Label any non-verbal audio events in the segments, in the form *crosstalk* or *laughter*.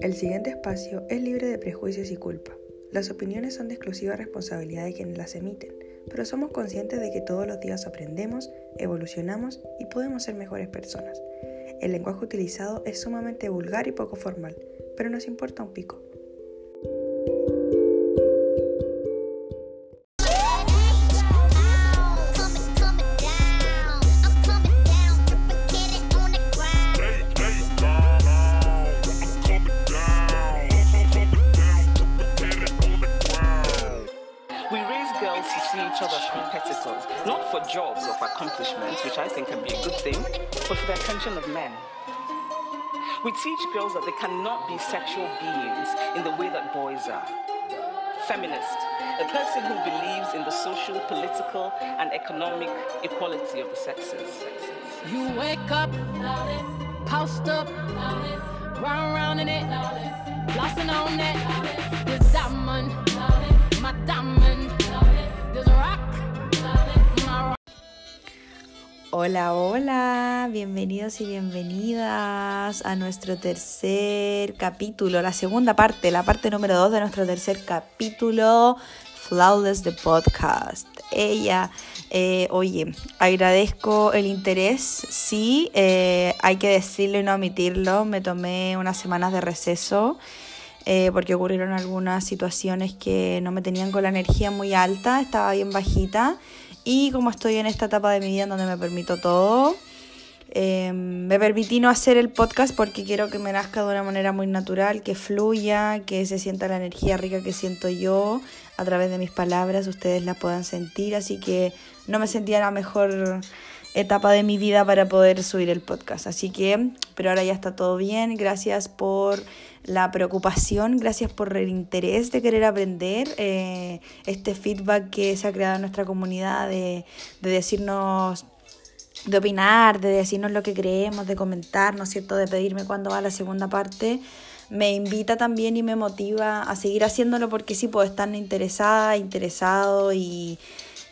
El siguiente espacio es libre de prejuicios y culpa. Las opiniones son de exclusiva responsabilidad de quienes las emiten, pero somos conscientes de que todos los días aprendemos, evolucionamos y podemos ser mejores personas. El lenguaje utilizado es sumamente vulgar y poco formal, pero nos importa un pico. Be sexual beings in the way that boys are. Feminist, a person who believes in the social, political, and economic equality of the sexes. You wake up, post up, run around in it, flossing on it. This diamond, my diamond, Hola, hola, bienvenidos y bienvenidas a nuestro tercer capítulo, la segunda parte, la parte número dos de nuestro tercer capítulo, Flawless the Podcast. Ella, eh, oye, agradezco el interés, sí, eh, hay que decirlo y no omitirlo, me tomé unas semanas de receso. Eh, porque ocurrieron algunas situaciones que no me tenían con la energía muy alta, estaba bien bajita y como estoy en esta etapa de mi vida en donde me permito todo, eh, me permití no hacer el podcast porque quiero que me nazca de una manera muy natural, que fluya, que se sienta la energía rica que siento yo a través de mis palabras, ustedes la puedan sentir, así que no me sentía la mejor etapa de mi vida para poder subir el podcast. Así que, pero ahora ya está todo bien. Gracias por la preocupación, gracias por el interés de querer aprender, eh, este feedback que se ha creado en nuestra comunidad de, de decirnos de opinar, de decirnos lo que creemos, de comentar, ¿no es cierto?, de pedirme cuándo va la segunda parte, me invita también y me motiva a seguir haciéndolo porque sí puedo estar interesada, interesado y,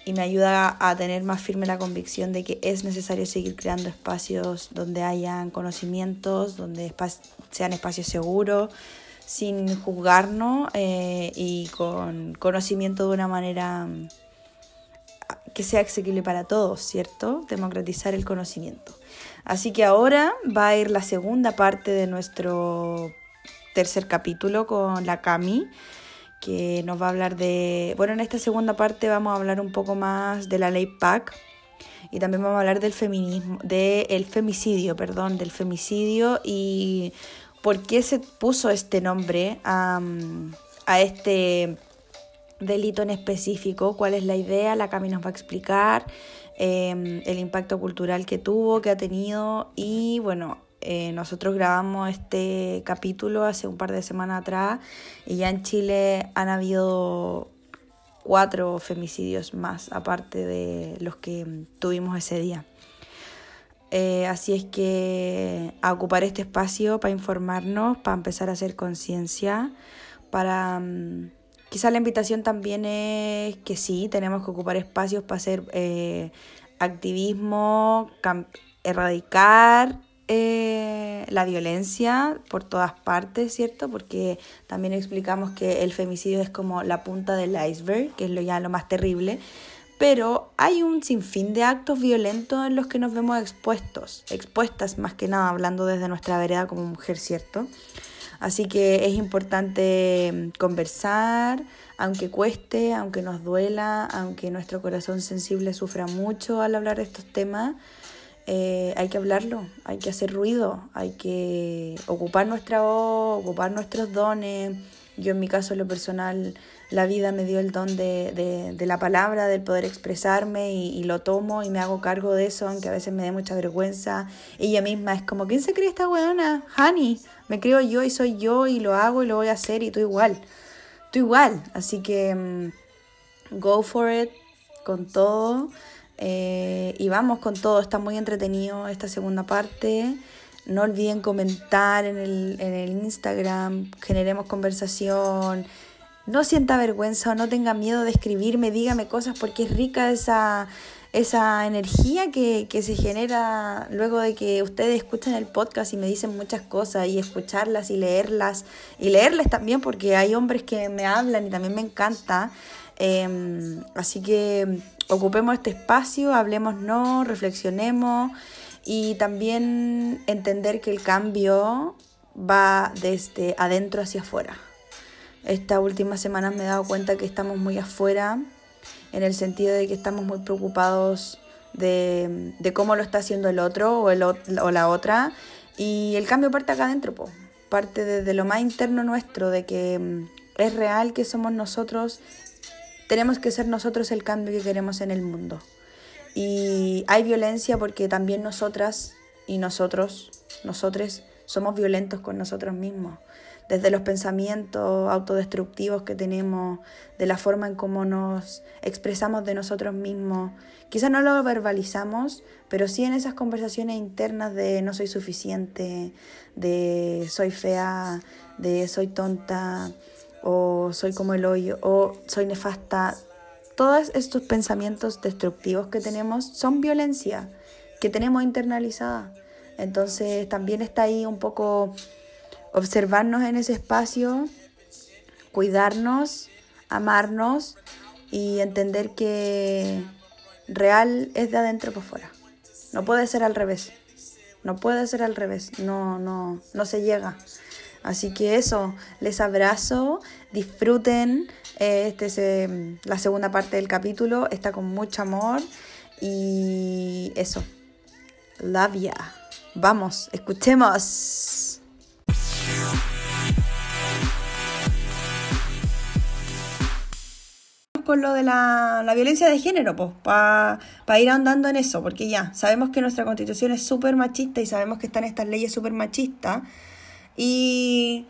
y me ayuda a tener más firme la convicción de que es necesario seguir creando espacios donde hayan conocimientos, donde sean espacios seguros, sin juzgarnos eh, y con conocimiento de una manera mm, que sea accesible para todos, ¿cierto? Democratizar el conocimiento. Así que ahora va a ir la segunda parte de nuestro tercer capítulo con la Cami que nos va a hablar de, bueno, en esta segunda parte vamos a hablar un poco más de la ley PAC y también vamos a hablar del feminismo, del femicidio, perdón, del femicidio y por qué se puso este nombre a, a este delito en específico, cuál es la idea, la Cami nos va a explicar eh, el impacto cultural que tuvo, que ha tenido y bueno, eh, nosotros grabamos este capítulo hace un par de semanas atrás y ya en Chile han habido cuatro femicidios más, aparte de los que tuvimos ese día. Eh, así es que a ocupar este espacio para informarnos, para empezar a hacer conciencia, para... Quizá la invitación también es que sí, tenemos que ocupar espacios para hacer eh, activismo, erradicar eh, la violencia por todas partes, ¿cierto? Porque también explicamos que el femicidio es como la punta del iceberg, que es lo ya lo más terrible, pero hay un sinfín de actos violentos en los que nos vemos expuestos, expuestas más que nada, hablando desde nuestra vereda como mujer, ¿cierto? Así que es importante mm, conversar, aunque cueste, aunque nos duela, aunque nuestro corazón sensible sufra mucho al hablar de estos temas, eh, hay que hablarlo, hay que hacer ruido, hay que ocupar nuestra voz, ocupar nuestros dones. Yo en mi caso, lo personal, la vida me dio el don de, de, la palabra, del poder expresarme y, lo tomo y me hago cargo de eso, aunque a veces me dé mucha vergüenza. Ella misma es como, ¿quién se cree esta weona? Honey, me creo yo y soy yo y lo hago y lo voy a hacer y tú igual. Tú igual. Así que mm, go for it con todo. Eh, y vamos con todo, está muy entretenido esta segunda parte. No olviden comentar en el, en el Instagram, generemos conversación. No sienta vergüenza o no tenga miedo de escribirme, dígame cosas porque es rica esa, esa energía que, que se genera luego de que ustedes escuchan el podcast y me dicen muchas cosas y escucharlas y leerlas y leerles también porque hay hombres que me hablan y también me encanta. Em, así que ocupemos este espacio, hablemos no, reflexionemos y también entender que el cambio va desde adentro hacia afuera. Esta última semana me he dado cuenta que estamos muy afuera, en el sentido de que estamos muy preocupados de, cómo lo está haciendo el otro o, el, o la otra. Y el cambio parte acá adentro, parte desde lo más interno nuestro, de que mm, es real que somos nosotros, tenemos que ser nosotros el cambio que queremos en el mundo. Y hay violencia porque también nosotras y nosotros, nosotros, somos violentos con nosotros mismos desde los pensamientos autodestructivos que tenemos, de la forma en cómo nos expresamos de nosotros mismos. Quizás no lo verbalizamos, pero sí en esas conversaciones internas de no soy suficiente, de soy fea, de soy tonta, o soy como el hoyo, o soy nefasta. Todos estos pensamientos destructivos que tenemos son violencia que tenemos internalizada. Entonces también está ahí un poco observarnos en ese espacio, cuidarnos, amarnos y entender que real es de adentro para afuera. No puede ser al revés. No puede ser al revés. No, no, no se llega. Así que eso, les abrazo, disfruten. Eh, este es la segunda parte del capítulo, está con mucho amor y eso. Love ya. Vamos, escuchemos. con lo de la, violencia de género, pues, para ir andando en eso, porque ya, sabemos que nuestra constitución es súper machista y sabemos que están estas leyes súper machistas y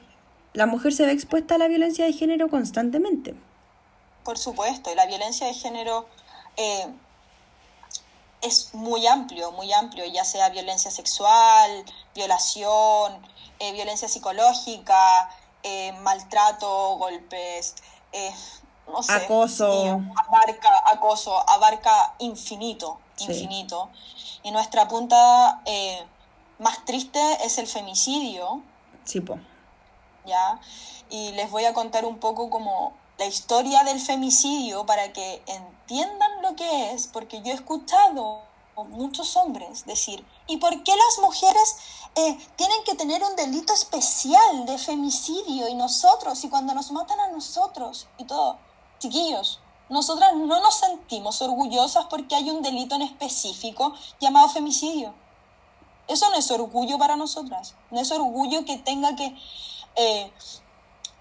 la mujer se ve expuesta a la violencia de género constantemente. Por supuesto, y la violencia de género eh, es muy amplio, muy amplio, ya sea violencia sexual, violación, eh, violencia psicológica, eh, maltrato, golpes, eh, no sé, acoso. abarca, acoso, abarca infinito, infinito. Y nuestra punta más triste es el femicidio. Sí, ¿Ya? Y les voy a contar un poco como la historia del femicidio para que entiendan lo que es, porque yo he escuchado muchos hombres decir, ¿y por qué las mujeres eh, tienen que tener un delito especial de femicidio y nosotros, y cuando nos matan a nosotros y todo? Chiquillos, nosotras no nos sentimos orgullosas porque hay un delito en específico llamado femicidio. Eso no es orgullo para nosotras, no es orgullo que tenga que eh,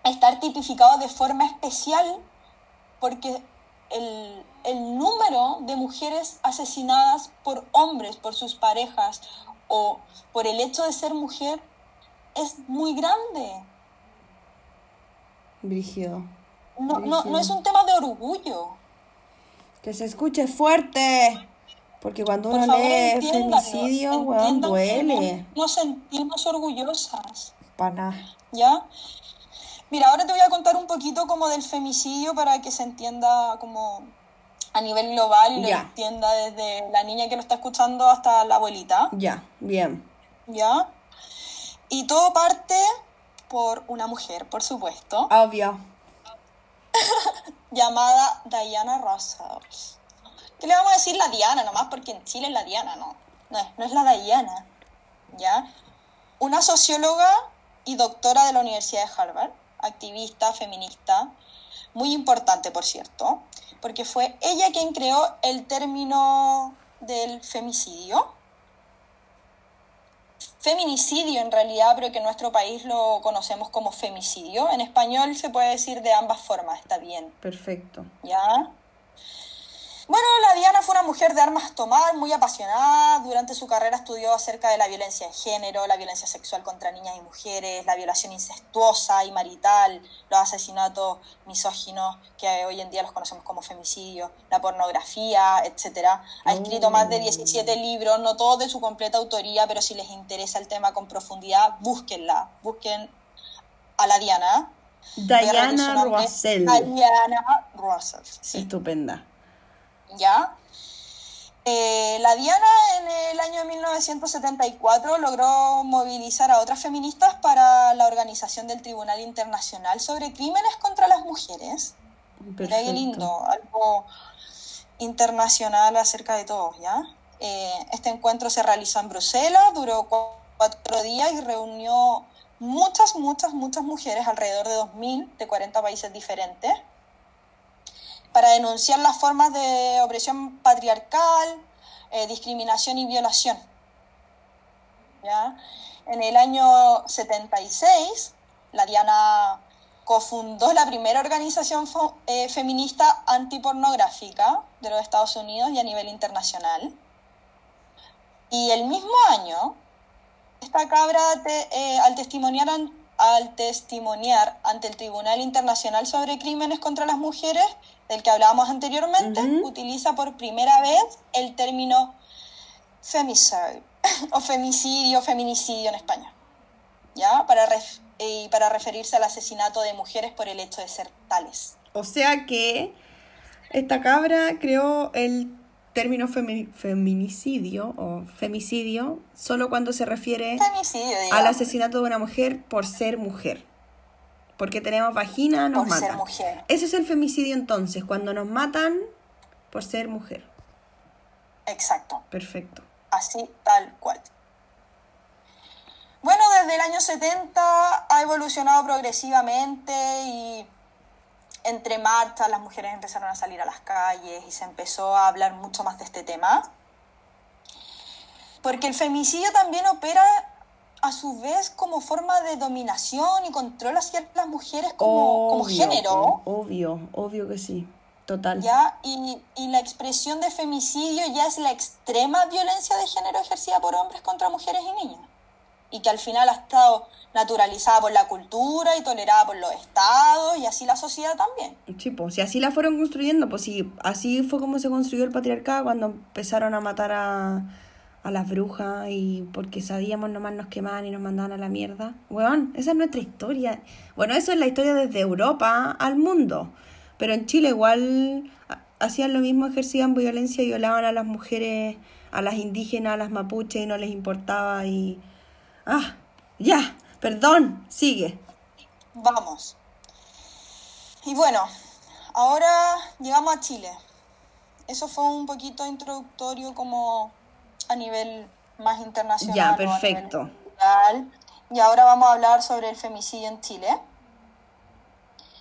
estar tipificado de forma especial porque el, el número de mujeres asesinadas por hombres, por sus parejas o por el hecho de ser mujer es muy grande. Brígido. No, no, no es un tema de orgullo. Que se escuche fuerte. Porque cuando uno lee femicidio, weón, duele. Nos sentimos orgullosas. Para ¿Ya? Mira, ahora te voy a contar un poquito como del femicidio para que se entienda como a nivel global y lo entienda desde la niña que lo está escuchando hasta la abuelita. Ya, bien. ¿Ya? Y todo parte por una mujer, por supuesto. Obvio. *laughs* llamada Diana Rosales. ¿Qué le vamos a decir la Diana nomás? Porque en Chile es la Diana, no. No es, no es la Diana. ¿Ya? Una socióloga y doctora de la Universidad de Harvard activista, feminista, muy importante, por cierto, porque fue ella quien creó el término del femicidio. Feminicidio en realidad, pero que en nuestro país lo conocemos como femicidio. En español se puede decir de ambas formas, está bien. Perfecto. ¿Ya? Bueno, la Diana fue una mujer de armas tomar, muy apasionada. Durante su carrera estudió acerca de la violencia de género, la violencia sexual contra niñas y mujeres, la violación incestuosa y marital, los asesinatos misóginos, que hoy en día los conocemos como femicidio, la pornografía, etc. Ha escrito más de 17 libros, no todos de su completa autoría, pero si les interesa el tema con profundidad, búsquenla. Busquen a la Diana. Diana Russell. Diana Russell. Estupenda. ¿Ya? Eh, la Diana en el año 1974 logró movilizar a otras feministas para la organización del Tribunal Internacional sobre Crímenes contra las Mujeres. Mira qué Perfecto. lindo, algo internacional acerca de todo, ¿ya? Eh, este encuentro se realizó en Bruselas, duró cu- cuatro días y reunió muchas, muchas, muchas mujeres, alrededor de 2.000 de 40 países diferentes, para denunciar las formas de opresión patriarcal, eh, discriminación y violación. ¿ya? En el año 76, la Diana cofundó la primera organización eh, feminista antipornográfica de los Estados Unidos y a nivel internacional. Y el mismo año, esta cabra eh, al, testimoniar an- al testimoniar ante el Tribunal Internacional sobre Crímenes contra las Mujeres, del que hablábamos anteriormente, utiliza por primera vez el término femicide, *laughs* o femicidio, feminicidio en España, ¿ya? Para, ref- y para referirse al asesinato de mujeres por el hecho de ser tales. O sea que esta cabra creó el término femi- feminicidio o femicidio solo cuando se refiere al asesinato de una mujer por ser mujer. Porque tenemos vagina, nos por ser matan. mujer. Ese es el femicidio entonces, cuando nos matan por ser mujer. Exacto. Perfecto. así tal cual. Bueno, desde el año 70 ha evolucionado progresivamente y entre marchas las mujeres empezaron a salir a las calles y se empezó a hablar mucho más de este tema. Porque el femicidio también opera a su vez como forma de dominación y control hacia las mujeres como, como género. Obvio, obvio que sí. Total. ¿ya? Y, y la expresión de femicidio ya es la extrema violencia de género ejercida por hombres contra mujeres y niñas. Y que al final ha estado naturalizada por la cultura y tolerada por los estados y así la sociedad también. Sí, pues si así la fueron construyendo, pues sí, así fue como se construyó el patriarcado cuando empezaron a matar a, a las brujas y porque sabíamos nomás nos quemaban y nos mandaban a la mierda. Weón, esa es nuestra historia. Bueno, eso es la historia desde Europa al mundo. Pero en Chile igual ha- hacían lo mismo, ejercían violencia y violaban a las mujeres, a las indígenas, a las mapuches y no les importaba y... Ah, ya, perdón, sigue. Vamos. Y bueno, ahora llegamos a Chile. Eso fue un poquito introductorio como a nivel más internacional. Ya, perfecto. Y ahora vamos a hablar sobre el femicidio en Chile.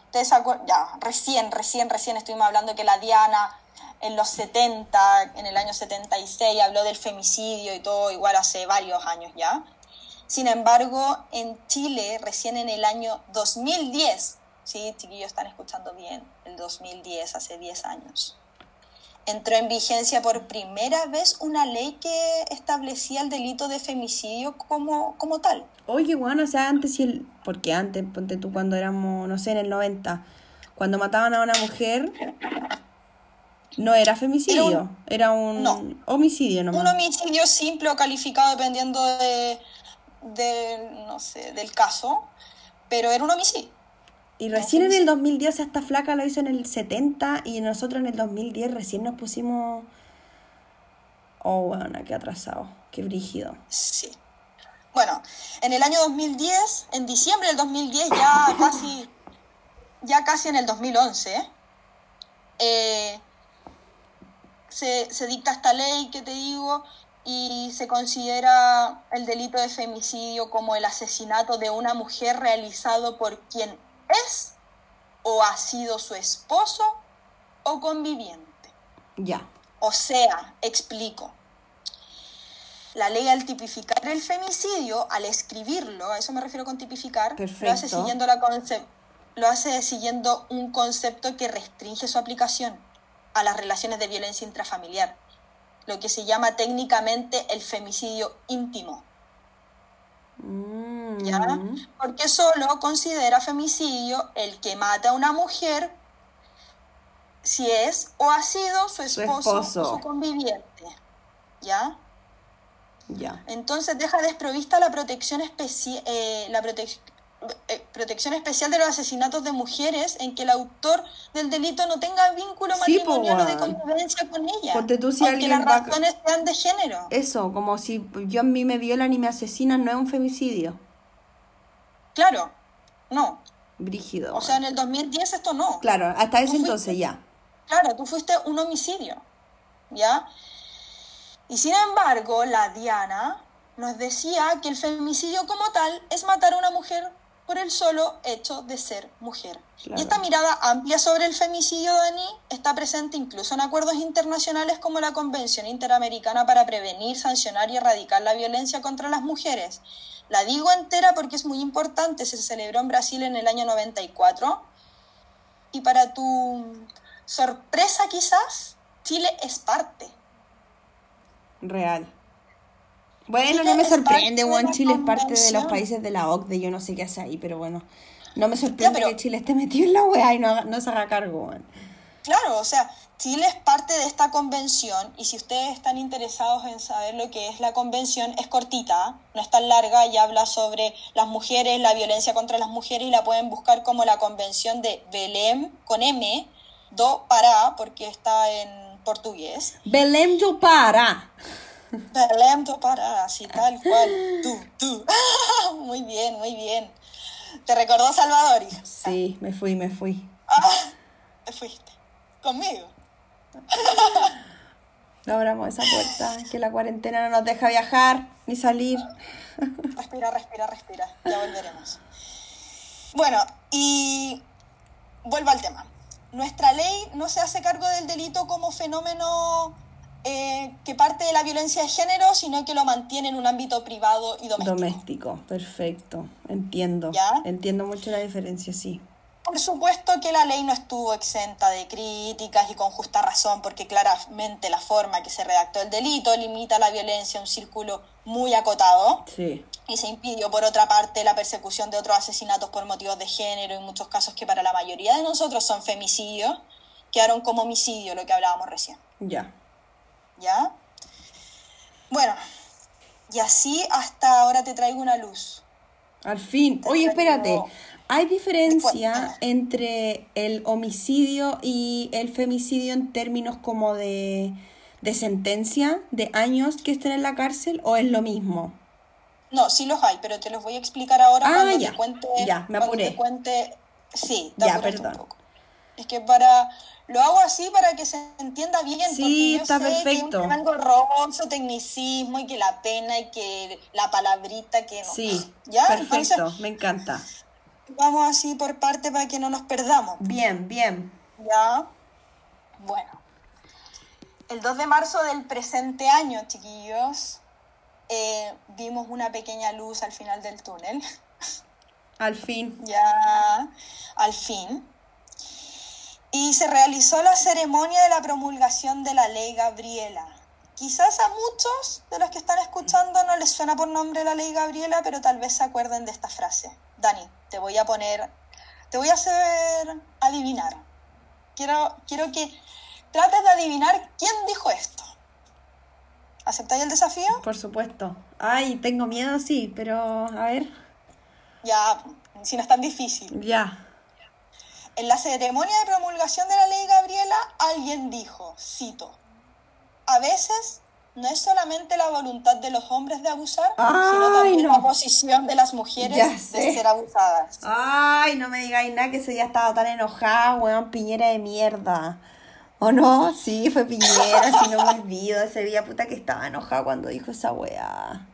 Ustedes Ya, recién, recién, recién estuvimos hablando que la Diana en los 70, en el año 76, habló del femicidio y todo, igual hace varios años ya. Sin embargo, en Chile, recién en el año 2010, sí, chiquillos están escuchando bien, el 2010, hace 10 años, entró en vigencia por primera vez una ley que establecía el delito de femicidio como, como tal. Oye, bueno, o sea, antes sí el... Porque antes, ponte tú cuando éramos, no sé, en el 90, cuando mataban a una mujer, no era femicidio, Era un- era un No. homicidio nomás. Un homicidio simple o calificado dependiendo de, de, no sé, del caso, pero era un homicidio. Y recién en el 2010, esta flaca lo hizo en el 70 y nosotros en el 2010 recién nos pusimos... Oh, bueno, qué atrasado, qué brígido. Sí. Bueno, en el año 2010, en diciembre del 2010, ya *coughs* casi, ya casi en el 2011, eh, se, se dicta esta ley que te digo y se considera el delito de femicidio como el asesinato de una mujer realizado por quien es o ha sido su esposo o conviviente. Ya. O sea, explico. La ley al tipificar el femicidio, al escribirlo, a eso me refiero con tipificar, lo hace, siguiendo la lo hace siguiendo un concepto que restringe su aplicación a las relaciones de violencia intrafamiliar, lo que se llama técnicamente el femicidio íntimo. Mm. ¿ya? Porque solo considera femicidio el que mata a una mujer si es o ha sido su esposo, esposo. o su conviviente, ¿ya? Ya. Entonces deja desprovista la protección eh, la, eh, protección especial de los asesinatos de mujeres en que el autor del delito no tenga vínculo Sí, matrimonial o de convivencia con ella. Ponte tú si aunque alguien las va- razones sean de género. Eso, como si yo a mí me violan y me asesinan, no es un femicidio. Claro, no. Brígido. O sea, en el 2010 esto no. claro, hasta ese fuiste- entonces ya. Claro, tú fuiste un homicidio, ¿ya? Y sin embargo, la Diana nos decía que el femicidio como tal es matar a una mujer por el solo hecho de ser mujer. Claro. Y esta mirada amplia sobre el femicidio, Dani, está presente incluso en acuerdos internacionales como la Convención Interamericana para Prevenir, Sancionar y Erradicar la Violencia contra las Mujeres. La digo entera porque es muy importante, se celebró en Brasil en el año 94 y para tu sorpresa quizás, Chile es parte. Real. Bueno, Chile no me sorprende, weón. Chile es parte de los países de la OCDE. Yo no sé qué hace ahí, pero bueno. No me sorprende pero- que Chile esté metido en la weá y no, no se haga cargo, weón. Claro, o sea, Chile es parte de esta convención y si ustedes están interesados en saber lo que es la convención, es cortita, no es tan larga y habla sobre las mujeres, la violencia contra las mujeres y la pueden buscar como la convención de Belém con M, do Pará, porque está en portugués. Belém do Pará. Do Pará, así tal cual. Tú, tú. *laughs* muy bien, muy bien. ¿Te recordó Salvador? hija? Sí, me fui, me fui. Ah, te fuiste. Conmigo. *laughs* No abramos esa puerta, que la cuarentena no nos deja viajar ni salir. *laughs* Respira, respira, respira. Ya volveremos. Bueno, y vuelvo al tema. Nuestra ley no se hace cargo del delito como fenómeno eh, que parte de la violencia de género, sino que lo mantiene en un ámbito privado y doméstico. Doméstico, perfecto. Entiendo. ¿Ya? Entiendo mucho la diferencia, sí. Por supuesto que la ley no estuvo exenta de críticas y con justa razón, porque claramente la forma que se redactó el delito limita la violencia a un círculo muy acotado. Sí. y se impidió por otra parte la persecución de otros asesinatos por motivos de género, en muchos casos que para la mayoría de nosotros son femicidios, quedaron como homicidio, lo que hablábamos recién. Ya. ¿Ya? Bueno, y así hasta ahora te traigo una luz. Al fin. Te Oye, espérate. ¿Hay diferencia entre el homicidio y el femicidio en términos como de, de sentencia, de años que estén en la cárcel, o es lo mismo? No, sí los hay, pero te los voy a explicar ahora Ah, cuando ya. te cuente. Ya, me apuré. te cuente. Sí, te Ya, apuraste un perdón. poco. Es que para. Lo hago así para que se entienda bien. Sí, porque yo está sé Que perfecto. es un engorroso tecnicismo y que la pena y que la palabrita que no. Sí. ¿Ya? Perfecto. Entonces, Me encanta. vamos así por parte para que no nos perdamos. Bien, bien. ¿Ya? Bueno. El 2 de marzo del presente año, chiquillos, eh, vimos una pequeña luz al final del túnel. Al fin. ya al fin. Y se realizó la ceremonia de la promulgación de la ley Gabriela. Quizás a muchos de los que están escuchando no les suena por nombre la ley Gabriela, pero tal vez se acuerden de esta frase. Dani, te voy a poner, te voy a hacer adivinar. Quiero, quiero que trates de adivinar quién dijo esto. ¿Aceptáis el desafío? Por supuesto. Ay, tengo miedo, sí, pero a ver. Ya, si no es tan difícil. Ya. En la ceremonia de promulgación de la ley Gabriela, alguien dijo, cito, a veces no es solamente la voluntad de los hombres de abusar, sino también no. la posición de las mujeres de ser abusadas. Ay, no me digáis nada que ese día estaba tan enojada, weón, Piñera de mierda. ¿O no? Sí, fue Piñera, si no me olvido. Ese día, puta, que estaba enojada cuando dijo esa weá.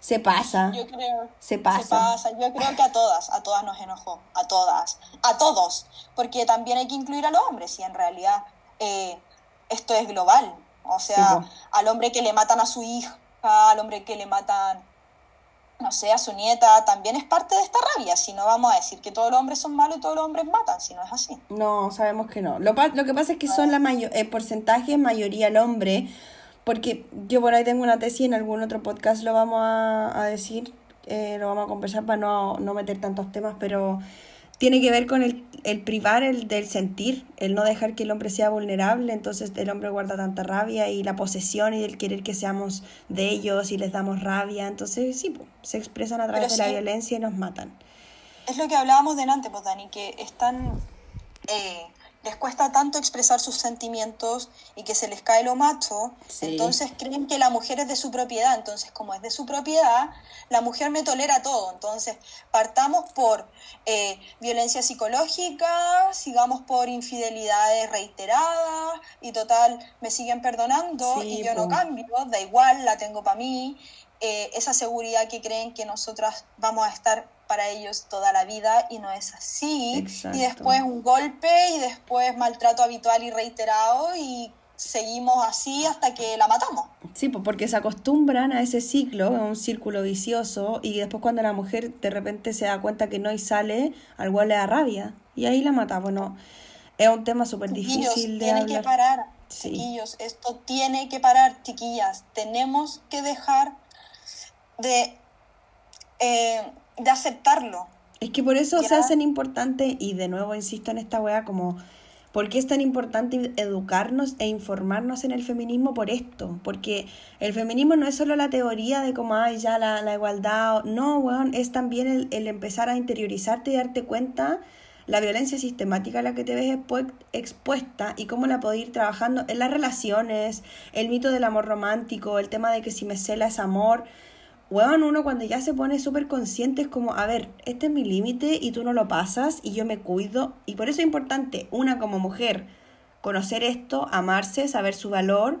Se pasa. Yo creo. Se pasa. Se pasa. Yo creo que a todas, a todas nos enojó. A todas. A todos. Porque también hay que incluir a los hombres. Y en realidad eh, esto es global. O sea, Sí, al hombre que le matan a su hija, al hombre que le matan, no sé, a su nieta, también es parte de esta rabia. Si no vamos a decir que todos los hombres son malos y todos los hombres matan, si no es así. No, sabemos que no. Lo, pa- lo que pasa es que son la mayor, el porcentaje mayoría el hombre, porque yo por ahí tengo una tesis, en algún otro podcast lo vamos a, a decir, eh, lo vamos a conversar para no, no meter tantos temas, pero tiene que ver con el, el privar el del sentir, el no dejar que el hombre sea vulnerable, entonces el hombre guarda tanta rabia y la posesión y el querer que seamos de ellos y les damos rabia, entonces sí, po, se expresan a través de la violencia y nos matan. es lo que hablábamos delante, pues Dani, que están, eh, les cuesta tanto expresar sus sentimientos y que se les cae lo macho, Sí. entonces creen que la mujer es de su propiedad, entonces como es de su propiedad, la mujer me tolera todo, entonces partamos por eh, violencia psicológica, sigamos por infidelidades reiteradas y total, me siguen perdonando Sí, y yo no cambio, da igual, la tengo para mí, eh, esa seguridad que creen que nosotras vamos a estar para ellos toda la vida y no es así. Exacto. Y después un golpe y después maltrato habitual y reiterado y seguimos así hasta que la matamos. Sí, pues porque se acostumbran a ese ciclo, a un círculo vicioso, y después cuando la mujer de repente se da cuenta que no y sale, al igual le da rabia, y ahí la mata. Bueno, es un tema súper difícil de tiene que parar. Sí. Chiquillos, esto tiene que parar, chiquillas. Tenemos que dejar de, eh, de aceptarlo. Es que por eso se Ya. hacen importante, y de nuevo insisto en esta wea, como, ¿por qué es tan importante educarnos e informarnos en el feminismo por esto? Porque el feminismo no es solo la teoría de como, ay, ya la, la igualdad, o- no, weón, es también el, el empezar a interiorizarte y darte cuenta la violencia sistemática a la que te ves expu- expuesta y cómo la podés ir trabajando en las relaciones, el mito del amor romántico, el tema de que si me cela es amor. Weón, uno cuando ya se pone súper consciente es como, a ver, este es mi límite y tú no lo pasas y yo me cuido. Y por eso es importante, una como mujer, conocer esto, amarse, saber su valor.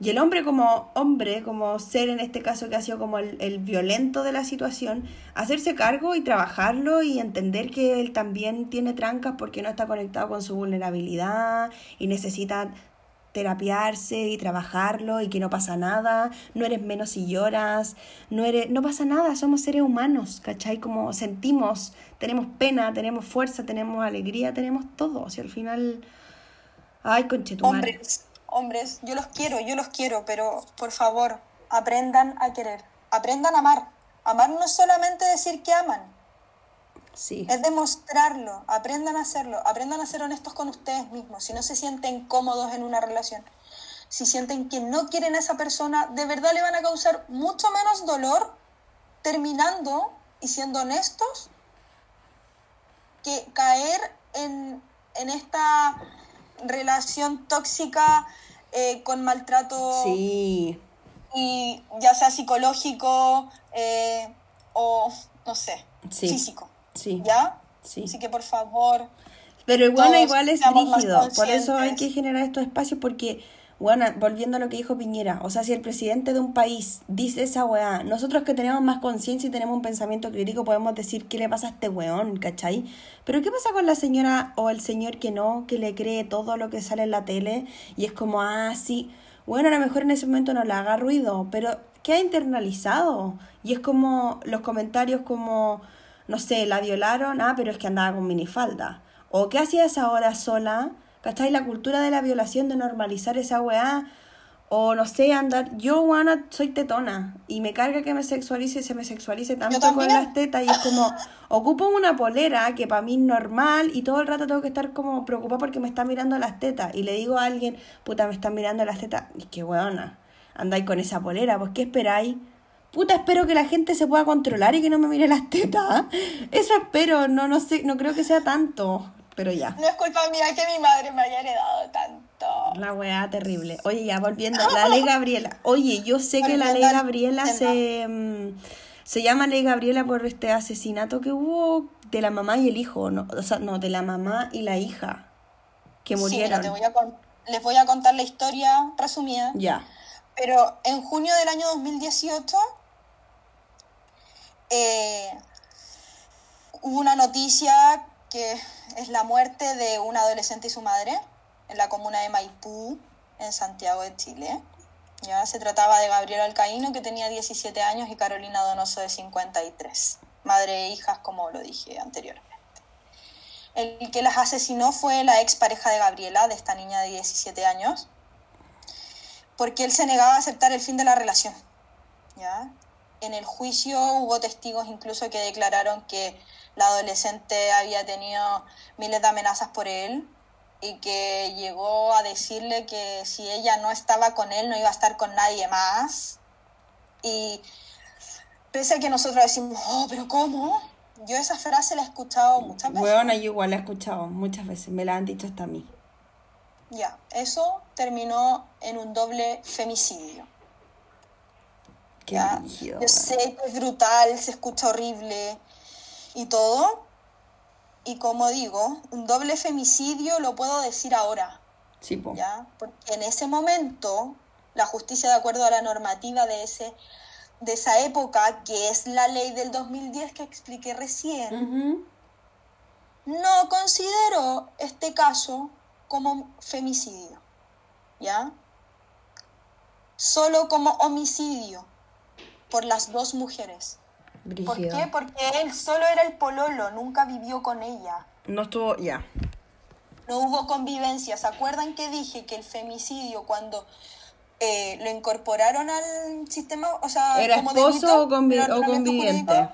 Y el hombre como hombre, como ser en este caso que ha sido como el, el violento de la situación, hacerse cargo y trabajarlo y entender que él también tiene trancas porque no está conectado con su vulnerabilidad y necesita terapiarse y trabajarlo y que no pasa nada, no eres menos si lloras, no eres, no pasa nada, somos seres humanos, ¿cachai? Como sentimos, tenemos pena, tenemos fuerza, tenemos alegría, tenemos todo, o sea, al final, ay, conchetumare. Hombres, hombres, yo los quiero, yo los quiero, pero por favor, aprendan a querer, aprendan a amar. Amar no es solamente decir que aman, Sí, es demostrarlo, aprendan a hacerlo, aprendan a ser honestos con ustedes mismos. Si no se sienten cómodos en una relación, si sienten que no quieren a esa persona, de verdad le van a causar mucho menos dolor terminando y siendo honestos que caer en, en esta relación tóxica eh, con maltrato sí, y ya sea psicológico eh, o no sé, Sí. físico. Sí, ¿Ya? sí. Así que por favor, Pero igual, todos igual es rígido, por eso hay que generar estos espacios porque, bueno, volviendo a lo que dijo Piñera, o sea, si el presidente de un país dice esa weá, nosotros que tenemos más conciencia y tenemos un pensamiento crítico podemos decir qué le pasa a este weón, ¿cachai? Pero ¿qué pasa con la señora o el señor que no, que le cree todo lo que sale en la tele y es como, ah, sí, bueno, a lo mejor en ese momento no le haga ruido, pero queda internalizado y es como los comentarios como, no sé, la violaron, ah, pero es que andaba con minifalda. O qué hacía esa hora sola, ¿cachai? La cultura de la violación, de normalizar esa weá. O no sé, andar. Yo, Juana, soy tetona. Y me carga que me sexualice y se me sexualice tanto con las tetas. Y es como, ocupo una polera que para mí es normal. Y todo el rato tengo que estar como preocupada porque me están mirando las tetas. Y le digo a alguien, puta, me están mirando las tetas. Y que weona, andáis con esa polera. Pues, ¿qué esperáis? Puta, espero que la gente se pueda controlar y que no me mire las tetas. Eso espero, no, no sé, no creo que sea tanto. Pero ya. no es culpa mía que mi madre me haya heredado tanto. La weá terrible. Oye, ya volviendo, *laughs* la ley Gabriela. Oye, yo sé que la ley Gabriela se, mm, se llama ley Gabriela por este asesinato que hubo de la mamá y el hijo, no, o sea, no, de la mamá y la hija que Sí, murieron. te voy a con- les voy a contar la historia resumida. Ya. Pero en junio del año 2018 eh, una noticia que es la muerte de un adolescente y su madre en la comuna de Maipú, en Santiago de Chile. Ya se trataba de Gabriela Alcaíno, que tenía 17 años, y Carolina Donoso, de 53. Madre e hijas, como lo dije anteriormente. El que las asesinó fue la expareja de Gabriela, de esta niña de 17 años, porque él se negaba a aceptar el fin de la relación. ¿ya? En el juicio hubo testigos incluso que declararon que la adolescente había tenido miles de amenazas por él y que llegó a decirle que si ella no estaba con él no iba a estar con nadie más. Y pese a que nosotros decimos, oh, pero ¿cómo? Yo esa frase la he escuchado muchas veces. Bueno, yo igual la he escuchado muchas veces, me la han dicho hasta a mí. Ya, eso terminó en un doble femicidio. Qué Yo sé que es brutal, se escucha horrible y todo. Y como digo, un doble femicidio lo puedo decir ahora, Sí, po. ¿ya? Porque en ese momento, la justicia, de acuerdo a la normativa de, ese, de esa época, que es la ley del 2010 que expliqué recién, no consideró este caso como femicidio, ¿ya? Solo como homicidio por las dos mujeres. ¿Por qué? Porque él solo era el pololo, nunca vivió con ella. No estuvo, ya. No hubo convivencia. ¿Se acuerdan que dije que el femicidio cuando eh, lo incorporaron al sistema, o sea, ¿Era como esposo delito, o, convi- o conviviente? jurídico,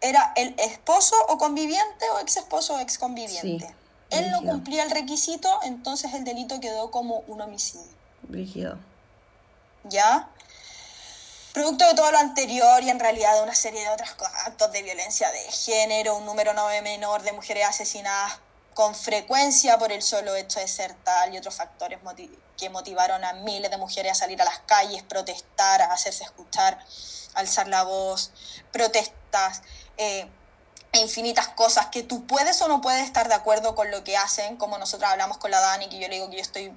Era el esposo o conviviente o ex esposo o ex conviviente. Sí, Él no cumplía el requisito, entonces el delito quedó como un homicidio. Brígido. ¿Ya? Producto de todo lo anterior y en realidad de una serie de otros actos de violencia de género, un número no menor de mujeres asesinadas con frecuencia por el solo hecho de ser tal y otros factores que motivaron a miles de mujeres a salir a las calles, protestar, a hacerse escuchar, alzar la voz, protestas, eh, e infinitas cosas que tú puedes o no puedes estar de acuerdo con lo que hacen, como nosotros hablamos con la Dani, que yo le digo que yo estoy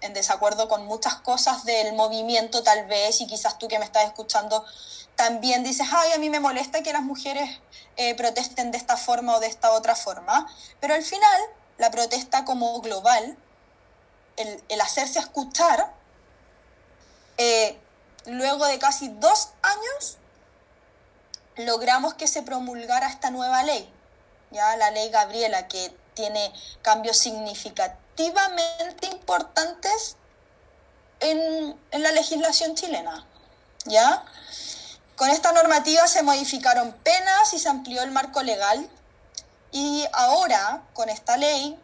en desacuerdo con muchas cosas del movimiento tal vez, y quizás tú que me estás escuchando también dices, ay, a mí me molesta que las mujeres eh, protesten de esta forma o de esta otra forma, pero al final la protesta como global, el, el hacerse escuchar, eh, luego de casi dos años, logramos que se promulgara esta nueva ley, ya la ley Gabriela, que tiene cambios significativamente importantes en, en la legislación chilena, ¿ya? Con esta normativa se modificaron penas y se amplió el marco legal y ahora, con esta ley,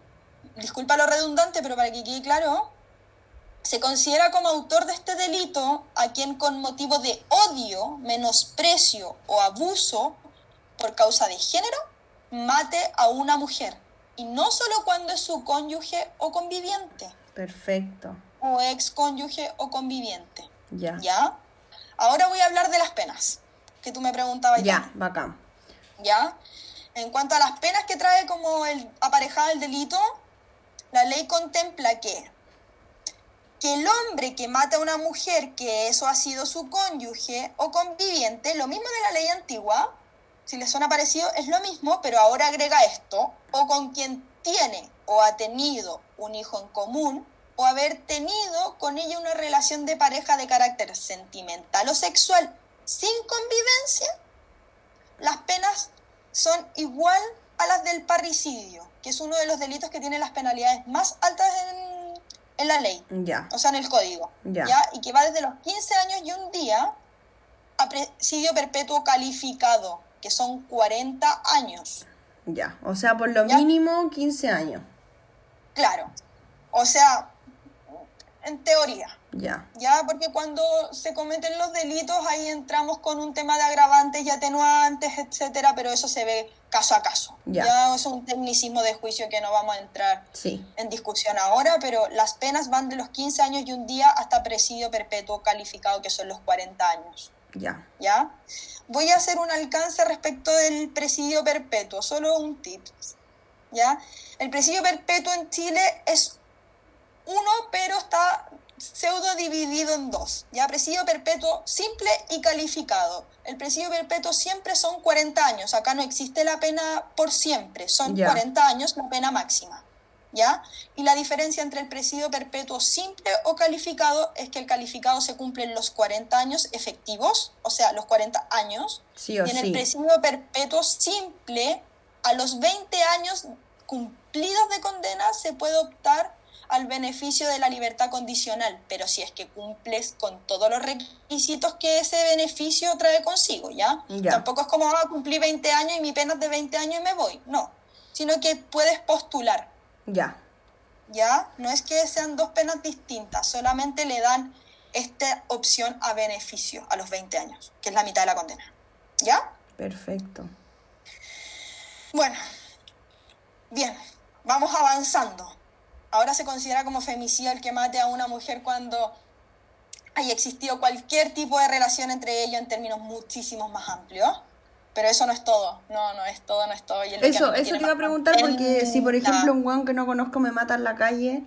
disculpa lo redundante, pero para que quede claro, se considera como autor de este delito a quien con motivo de odio, menosprecio o abuso por causa de género mate a una mujer. Y no solo cuando es su cónyuge o conviviente, Perfecto. o ex cónyuge o conviviente. Ya. ¿Ya? Ahora voy a hablar de las penas, que tú me preguntabas. Ya, bacán. ¿Ya? En cuanto a las penas que trae como el aparejada el delito, la ley contempla que que el hombre que mata a una mujer que eso ha sido su cónyuge o conviviente, lo mismo de la ley antigua, si les suena parecido, es lo mismo, pero ahora agrega esto, o con quien tiene o ha tenido un hijo en común, o haber tenido con ella una relación de pareja de carácter sentimental o sexual sin convivencia, las penas son igual a las del parricidio, que es uno de los delitos que tiene las penalidades más altas en, en la ley, o sea, en el código, Ya. Y que va desde los 15 años y un día a presidio perpetuo calificado, que son 40 años. Ya. O sea, por lo Ya. mínimo 15 años. Claro. O sea, en teoría. Ya. Ya, porque cuando se cometen los delitos ahí entramos con un tema de agravantes y atenuantes, etcétera, pero eso se ve caso a caso. Ya. eso es un tecnicismo de juicio que no vamos a entrar Sí. en discusión ahora, pero las penas van de los 15 años y un día hasta presidio perpetuo calificado, que son los 40 años. Ya. ¿Ya? Voy a hacer un alcance respecto del presidio perpetuo, solo un tip. ¿Ya? El presidio perpetuo en Chile es uno, pero está pseudo dividido en dos. ¿Ya? Presidio perpetuo simple y calificado. El presidio perpetuo siempre son 40 años. Acá no existe la pena por siempre. Son Ya. 40 años la pena máxima. ¿Ya? Y la diferencia entre el presidio perpetuo simple o calificado es que el calificado se cumple en los 40 años efectivos, o sea, los 40 años, Sí o y en sí. el presidio perpetuo simple, a los 20 años cumplidos de condena, se puede optar al beneficio de la libertad condicional, pero si es que cumples con todos los requisitos que ese beneficio trae consigo, ¿ya? Ya. Tampoco es como, ah, cumplí 20 años y mi pena es de 20 años y me voy, no, sino que puedes postular, Ya. ¿ya? No es que sean dos penas distintas, solamente le dan esta opción a beneficio a los 20 años, que es la mitad de la condena, ¿ya? Perfecto. Bueno, bien, vamos avanzando. Ahora se considera como femicidio el que mate a una mujer cuando haya existido cualquier tipo de relación entre ellos en términos muchísimos más amplios. Pero eso no es todo, no, no es todo, no es todo. y es Eso, eso te iba a preguntar porque si por ejemplo un weón que no conozco me mata en la calle,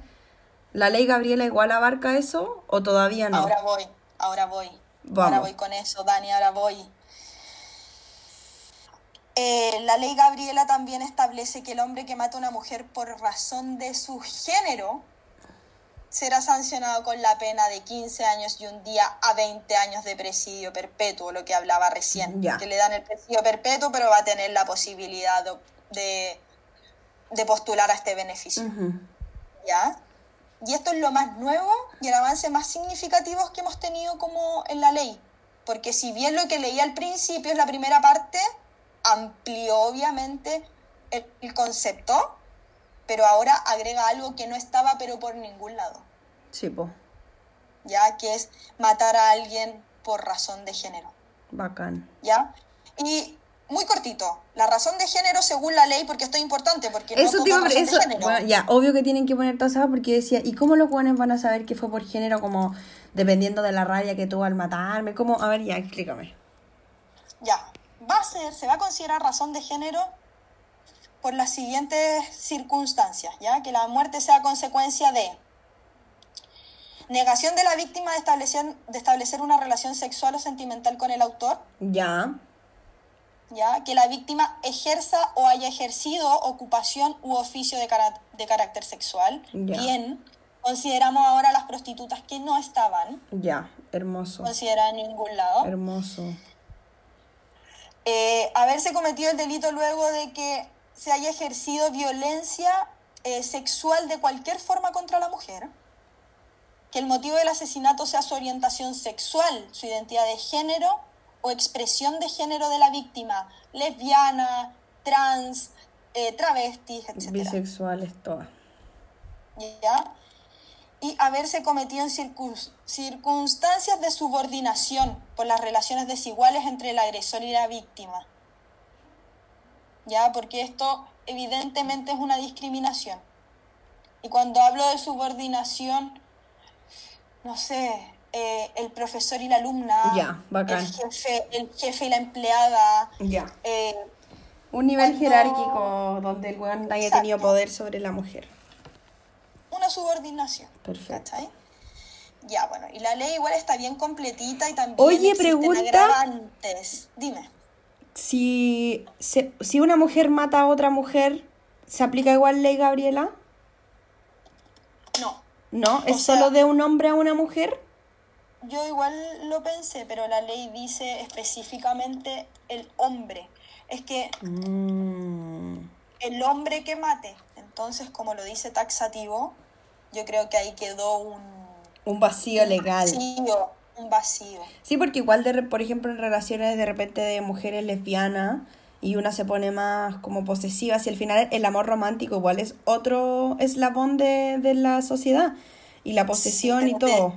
¿la ley Gabriela igual abarca eso o todavía no? Ahora voy, ahora voy. Vamos. Ahora voy con eso, Dani, ahora voy. Eh, la ley Gabriela también establece que el hombre que mata a una mujer por razón de su género será sancionado con la pena de 15 años y un día a 20 años de presidio perpetuo, lo que hablaba recién. Ya. Que le dan el presidio perpetuo, pero va a tener la posibilidad de, de, de postular a este beneficio. ¿ya? Y esto es lo más nuevo y el avance más significativo que hemos tenido como en la ley. Porque si bien lo que leí al principio es la primera parte, amplió obviamente el, el concepto, pero ahora agrega algo que no estaba pero por ningún lado, Sí, po, ¿ya? Que es matar a alguien por razón de género. bacán. ¿ya? Y muy cortito, la razón de género según la ley, porque esto es importante, porque no Eso todo te iba a es pre- razón de género. bueno, ya, obvio que tienen que poner todas esas porque decía, ¿y cómo los buenos van a saber que fue por género como dependiendo de la rabia que tuvo al matarme? ¿Cómo? A ver, ya, explícame. Ya, va a ser, se va a considerar razón de género por las siguientes circunstancias, ¿ya? Que la muerte sea consecuencia de negación de la víctima de establecer, de establecer una relación sexual o sentimental con el autor, Ya, ¿ya? Que la víctima ejerza o haya ejercido ocupación u oficio de, cara- de carácter sexual. Ya. Bien, consideramos ahora las prostitutas que no estaban ya, hermoso, consideradas en ningún lado. hermoso. Eh, haberse cometido el delito luego de que se haya ejercido violencia eh, sexual de cualquier forma contra la mujer, que el motivo del asesinato sea su orientación sexual, su identidad de género o expresión de género de la víctima, lesbiana, trans, eh, travestis, etc. Bisexuales todas. ¿ya? Y haberse cometido en circun- circunstancias de subordinación por las relaciones desiguales entre el agresor y la víctima. ¿Ya? Porque esto evidentemente es una discriminación. Y cuando hablo de subordinación, no sé, eh, el profesor y la alumna, bacán. el jefe, el jefe y la empleada, Ya. eh, Un nivel Cuando- jerárquico donde el weón haya tenido Exacto. poder sobre la mujer. una subordinación. Perfecto. ¿Cachai? Ya, bueno, y la ley igual está bien completita y también Oye, existen pregunta. agravantes. Dime. Si, se- si una mujer mata a otra mujer, ¿se aplica igual ley Gabriela? No, ¿No? ¿Es solo de un hombre a una mujer? yo igual lo pensé, pero la ley dice específicamente el hombre. Es que Mm, el hombre que mate, entonces como lo dice taxativo, yo creo que ahí quedó un un vacío legal. vacío, un vacío. Sí, porque igual, de, por ejemplo, en relaciones de repente de mujeres lesbianas y una se pone más como posesiva, si al final el amor romántico igual es otro eslabón de, de la sociedad y la posesión y te- todo.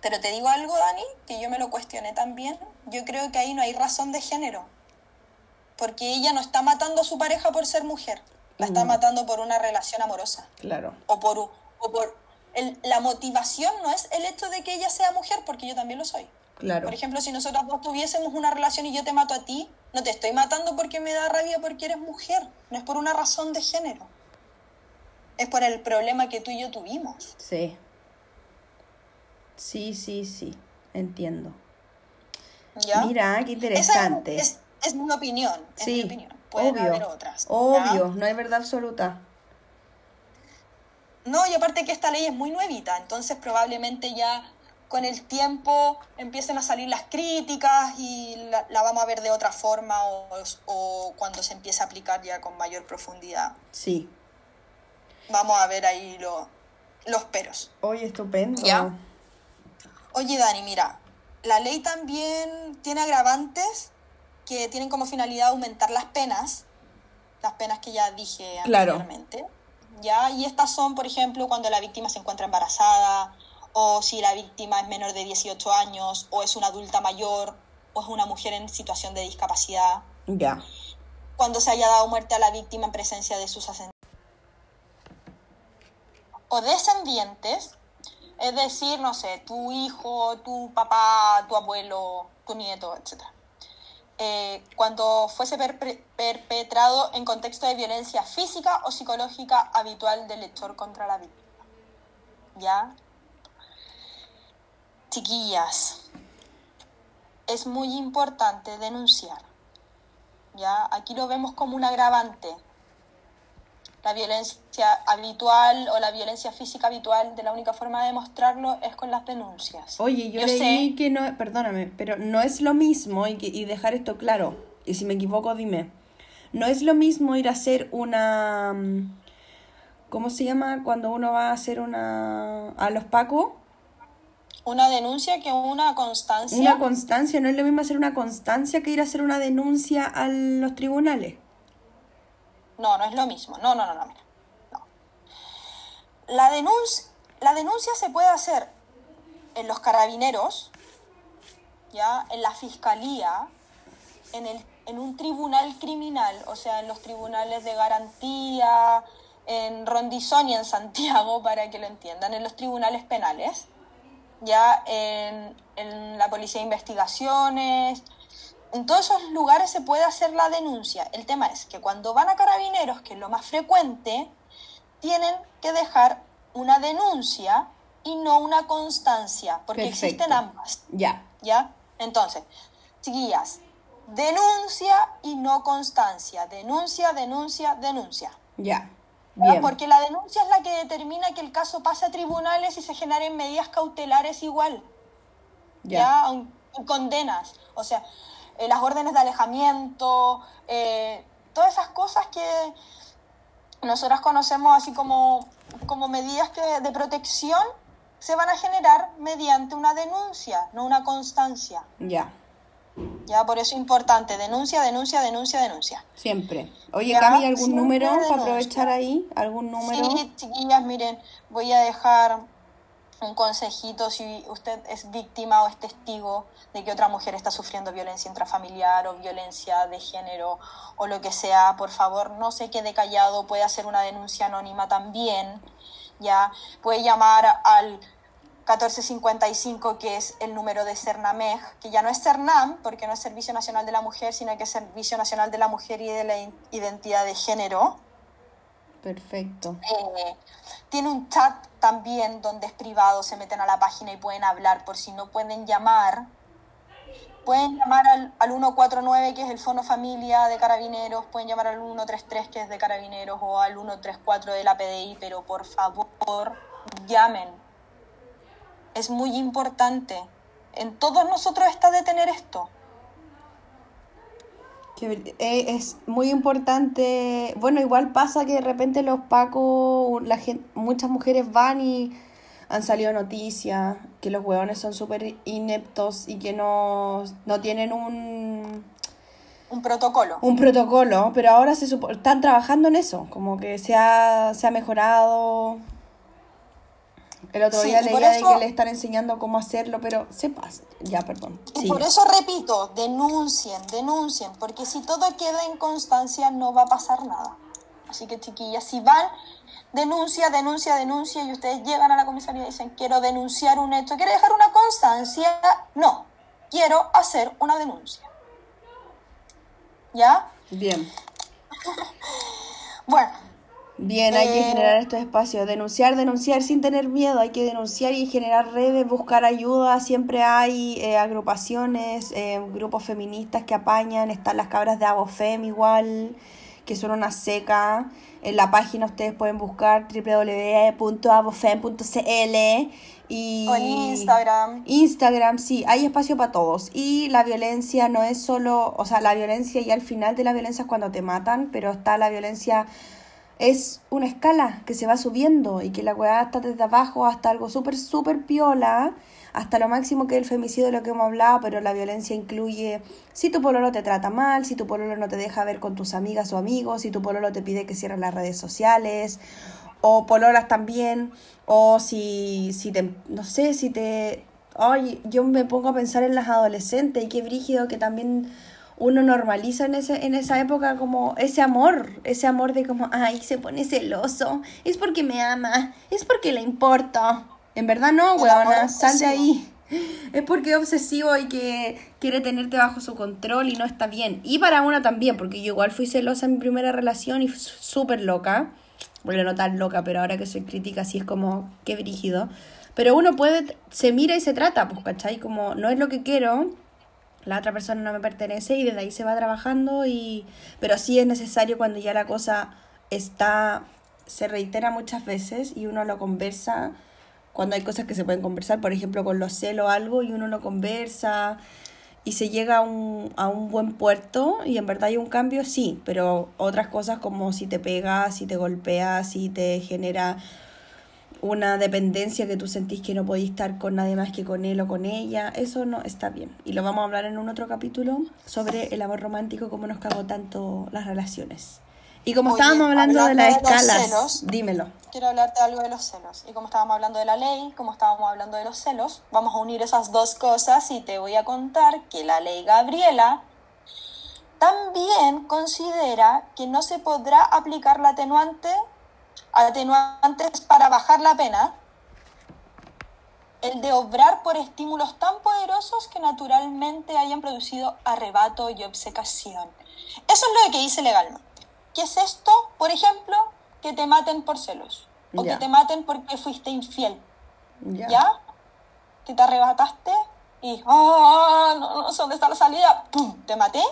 Pero te digo algo, Dani, que yo me lo cuestioné también. Yo creo que ahí no hay razón de género. Porque ella no está matando a su pareja por ser mujer. La está Mm. matando por una relación amorosa. Claro, O por, o por el- la motivación no es el hecho de que ella sea mujer, porque yo también lo soy. claro. Por ejemplo, si nosotros dos tuviésemos una relación y yo te mato a ti, no te estoy matando porque me da rabia porque eres mujer. No es por una razón de género. Es por el problema que tú y yo tuvimos. Sí. Sí, sí, sí. Entiendo. ¿Ya? Mira, qué Esa interesante. es, es mi opinión. Es sí, mi opinión. Pueden obvio. haber otras. ¿ya? Obvio, no hay verdad absoluta. No, y aparte que esta ley es muy nuevita, entonces probablemente ya con el tiempo empiecen a salir las críticas y la, la vamos a ver de otra forma o, o cuando se empiece a aplicar ya con mayor profundidad. Sí. Vamos a ver ahí lo- los peros. Oye, estupendo. Ya. Oye, Dani, mira, la ley también tiene agravantes que tienen como finalidad aumentar las penas, las penas que ya dije Claro. anteriormente. ¿Ya? Y estas son, por ejemplo, cuando la víctima se encuentra embarazada, o si la víctima es menor de 18 años, o es una adulta mayor, o es una mujer en situación de discapacidad. Ya. cuando se haya dado muerte a la víctima en presencia de sus ascendientes o descendientes, es decir, no sé, tu hijo, tu papá, tu abuelo, tu nieto, etc. Eh, cuando fuese perpe- perpetrado en contexto de violencia física o psicológica habitual del lector contra la víctima. ¿Ya? Chiquillas, es muy importante denunciar. ¿Ya? Aquí lo vemos como un agravante. La violencia habitual o la violencia física habitual, de la única forma de demostrarlo es con las denuncias. Oye, yo, Yo leí sé- que no, perdóname, pero no es lo mismo, y, que- y dejar esto claro, y si me equivoco, dime. No es lo mismo ir a hacer una... mm, ¿Cómo se llama cuando uno va a hacer una... a los pacos? Una denuncia que una constancia. Una constancia, no es lo mismo hacer una constancia que ir a hacer una denuncia a los tribunales. No, no es lo mismo. No, no, no, no, mira. No. La, denuncia, la denuncia se puede hacer en los carabineros, ya, en la fiscalía, en, el, en un tribunal criminal, o sea, en los tribunales de garantía, en Rondizón y en Santiago, *laughs* para que lo entiendan, en los tribunales penales, ya en, en la policía de investigaciones, en todos esos lugares se puede hacer la denuncia. El tema es que cuando van a carabineros, que es lo más frecuente, tienen que dejar una denuncia y no una constancia, porque Perfecto. existen ambas. Ya. ¿Ya? Entonces, chiquillas, denuncia y no constancia. Denuncia, denuncia, denuncia. Ya. Porque la denuncia es la que determina que el caso pase a tribunales y se generen medidas cautelares igual. Ya. ¿ya? Condenas. O sea, eh, las órdenes de alejamiento, eh, todas esas cosas que nosotras conocemos así como, como medidas que, de protección se van a generar mediante una denuncia, no una constancia. Ya. Ya, por eso es importante, denuncia, denuncia, denuncia, denuncia. Siempre. Oye, Ya, Cami, ¿algún número para aprovechar ahí? ¿Algún número? Sí, chiquillas, miren, voy a dejar un consejito si usted es víctima o es testigo de que otra mujer está sufriendo violencia intrafamiliar o violencia de género o lo que sea, por favor, no se quede callado, puede hacer una denuncia anónima también, ya, puede llamar al 1455, que es el número de Cernamej, que ya no es Cernam, porque no es Servicio Nacional de la Mujer, sino que es Servicio Nacional de la Mujer y de la Identidad de Género. Perfecto. Eh, tiene un chat también donde es privado, se meten a la página y pueden hablar por si no pueden llamar. Pueden llamar al, al 149, que es el Fono Familia de Carabineros, pueden llamar al 133, que es de Carabineros, o al 134 de la PDI, pero por favor, llamen. Es muy importante. En todos nosotros está detener esto. Que, eh, es muy importante. Bueno, igual pasa que de repente los pacos, la gen- muchas mujeres van y han salido noticias que los hueones son súper ineptos y que no, no tienen un, Un protocolo. un protocolo, pero ahora se supo- están trabajando en eso, como que se ha, se ha mejorado. El otro Sí, día leía por de eso- que le están enseñando cómo hacerlo, pero se pasa. Ya, perdón. Y por eso repito, denuncien, denuncien, porque si todo queda en constancia no va a pasar nada. Así que chiquillas, si van, denuncia, denuncia, denuncia y ustedes llegan a la comisaría y dicen quiero denunciar un hecho, quiero dejar una constancia, no, quiero hacer una denuncia. ¿Ya? Bien. *laughs* Bueno, Bien, hay que Eh, generar estos espacios, denunciar, denunciar sin tener miedo, hay que denunciar y generar redes, buscar ayuda, siempre hay eh, agrupaciones, eh, grupos feministas que apañan, están las cabras de Abofem igual, que son una seca, en la página ustedes pueden buscar www.abofem.cl y o en Instagram. Instagram, sí, hay espacio para todos. Y la violencia no es solo, o sea, la violencia y al final de la violencia es cuando te matan, pero está la violencia, es una escala que se va subiendo y que la weá está desde abajo hasta algo súper, súper piola, hasta lo máximo que el femicidio de lo que hemos hablado, pero la violencia incluye si tu pololo te trata mal, si tu pololo no te deja ver con tus amigas o amigos, si tu pololo te pide que cierres las redes sociales, o pololas también, o si, si te, no sé, si te, ay, yo me pongo a pensar en las adolescentes y qué brígido que también uno normaliza en, ese, en esa época como ese amor, ese amor de como, ay, se pone celoso, es porque me ama, es porque le importa. En verdad no, weona, sal de ahí. Es porque es obsesivo y que quiere tenerte bajo su control y no está bien. Y para uno también, porque yo igual fui celosa en mi primera relación y súper loca. Bueno, no tan loca, pero ahora que soy crítica sí es como, qué brígido. Pero uno puede, se mira y se trata, pues, ¿cachai? Como no es lo que quiero, la otra persona no me pertenece y desde ahí se va trabajando y pero sí es necesario cuando ya la cosa está se reitera muchas veces y uno lo conversa cuando hay cosas que se pueden conversar, por ejemplo, con los celos o algo y uno lo conversa y se llega a un, a un buen puerto y en verdad hay un cambio, sí, pero otras cosas como si te pegas, si te golpeas, si te genera una dependencia que tú sentís que no podís estar con nadie más que con él o con ella, eso no está bien. Y lo vamos a hablar en un otro capítulo sobre el amor romántico, cómo nos cagó tanto las relaciones. Y como Oye, estábamos hablando de las de escalas, celos. dímelo. Quiero hablarte de algo de los celos. Y como estábamos hablando de la ley, como estábamos hablando de los celos, vamos a unir esas dos cosas y te voy a contar que la ley Gabriela también considera que no se podrá aplicar la atenuante, atenuantes para bajar la pena, el de obrar por estímulos tan poderosos que naturalmente hayan producido arrebato y obcecación. Eso es lo que dice legalmente. ¿Qué es esto? Por ejemplo, que te maten por celos. O Ya. que te maten porque fuiste infiel. Ya. ¿Ya? Que te arrebataste y ¡ah! no, no sé dónde está la salida. ¡Pum! Te maté.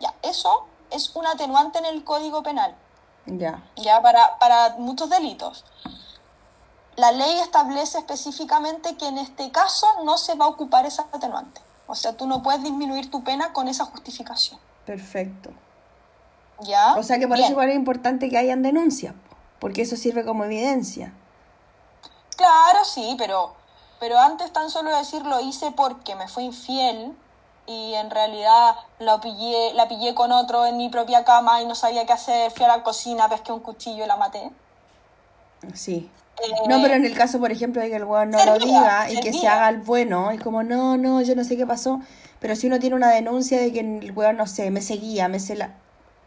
Ya, eso es un atenuante en el Código Penal. Ya. Ya para, para muchos delitos. La ley establece específicamente que en este caso no se va a ocupar esa atenuante. O sea, tú no puedes disminuir tu pena con esa justificación. Perfecto. ¿Ya? O sea que por Bien. eso igual es importante que hayan denuncias, porque eso sirve como evidencia. Claro, sí, pero, pero antes tan solo decir lo hice porque me fue infiel y en realidad la pillé, la pillé con otro en mi propia cama y no sabía qué hacer, fui a la cocina, pesqué un cuchillo y la maté. Sí. Eh, No, pero en el caso, por ejemplo, de que el weón no lo diga y que se haga el bueno, es como, no, no, yo no sé qué pasó. Pero si uno tiene una denuncia de que el weón, no sé, me seguía, me se la...